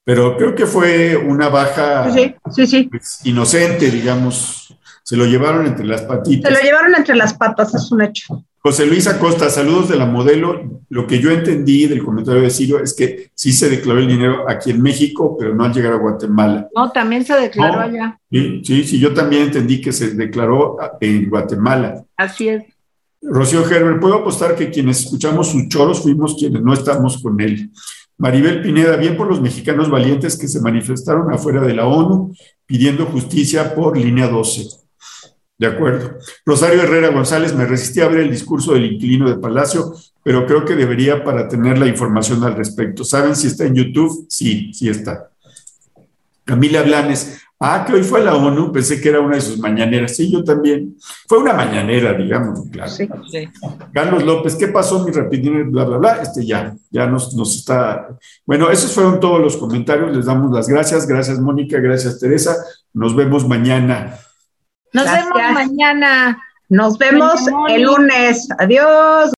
Pero creo que fue una baja pues, inocente, digamos. Se lo llevaron entre las patitas. Se lo llevaron entre las patas, es un hecho. José Luis Acosta, saludos de la modelo. Lo que yo entendí del comentario de Ciro es que sí se declaró el dinero aquí en México, pero no al llegar a Guatemala. No, también se declaró allá. Sí, sí, sí, yo también entendí que se declaró en Guatemala. Así es. Rocío Gerber, puedo apostar que quienes escuchamos sus choros fuimos quienes no estamos con él. Maribel Pineda, bien por los mexicanos valientes que se manifestaron afuera de la ONU pidiendo justicia por línea 12. De acuerdo. Rosario Herrera González, me resistí a ver el discurso del inquilino de Palacio, pero creo que debería para tener la información al respecto. ¿Saben si está en YouTube? Sí, sí está. Camila Blanes, Ah, que hoy fue a la ONU, pensé que era una de sus mañaneras. Sí, yo también. Fue una mañanera, digamos, claro. Sí, sí. Carlos López, ¿qué pasó, mi rapidín? Bla, bla, bla. Este ya, ya nos, nos está. Bueno, esos fueron todos los comentarios. Les damos las gracias. Gracias, Mónica. Gracias, Teresa. Nos vemos mañana. Nos vemos mañana. Nos vemos el lunes. Adiós.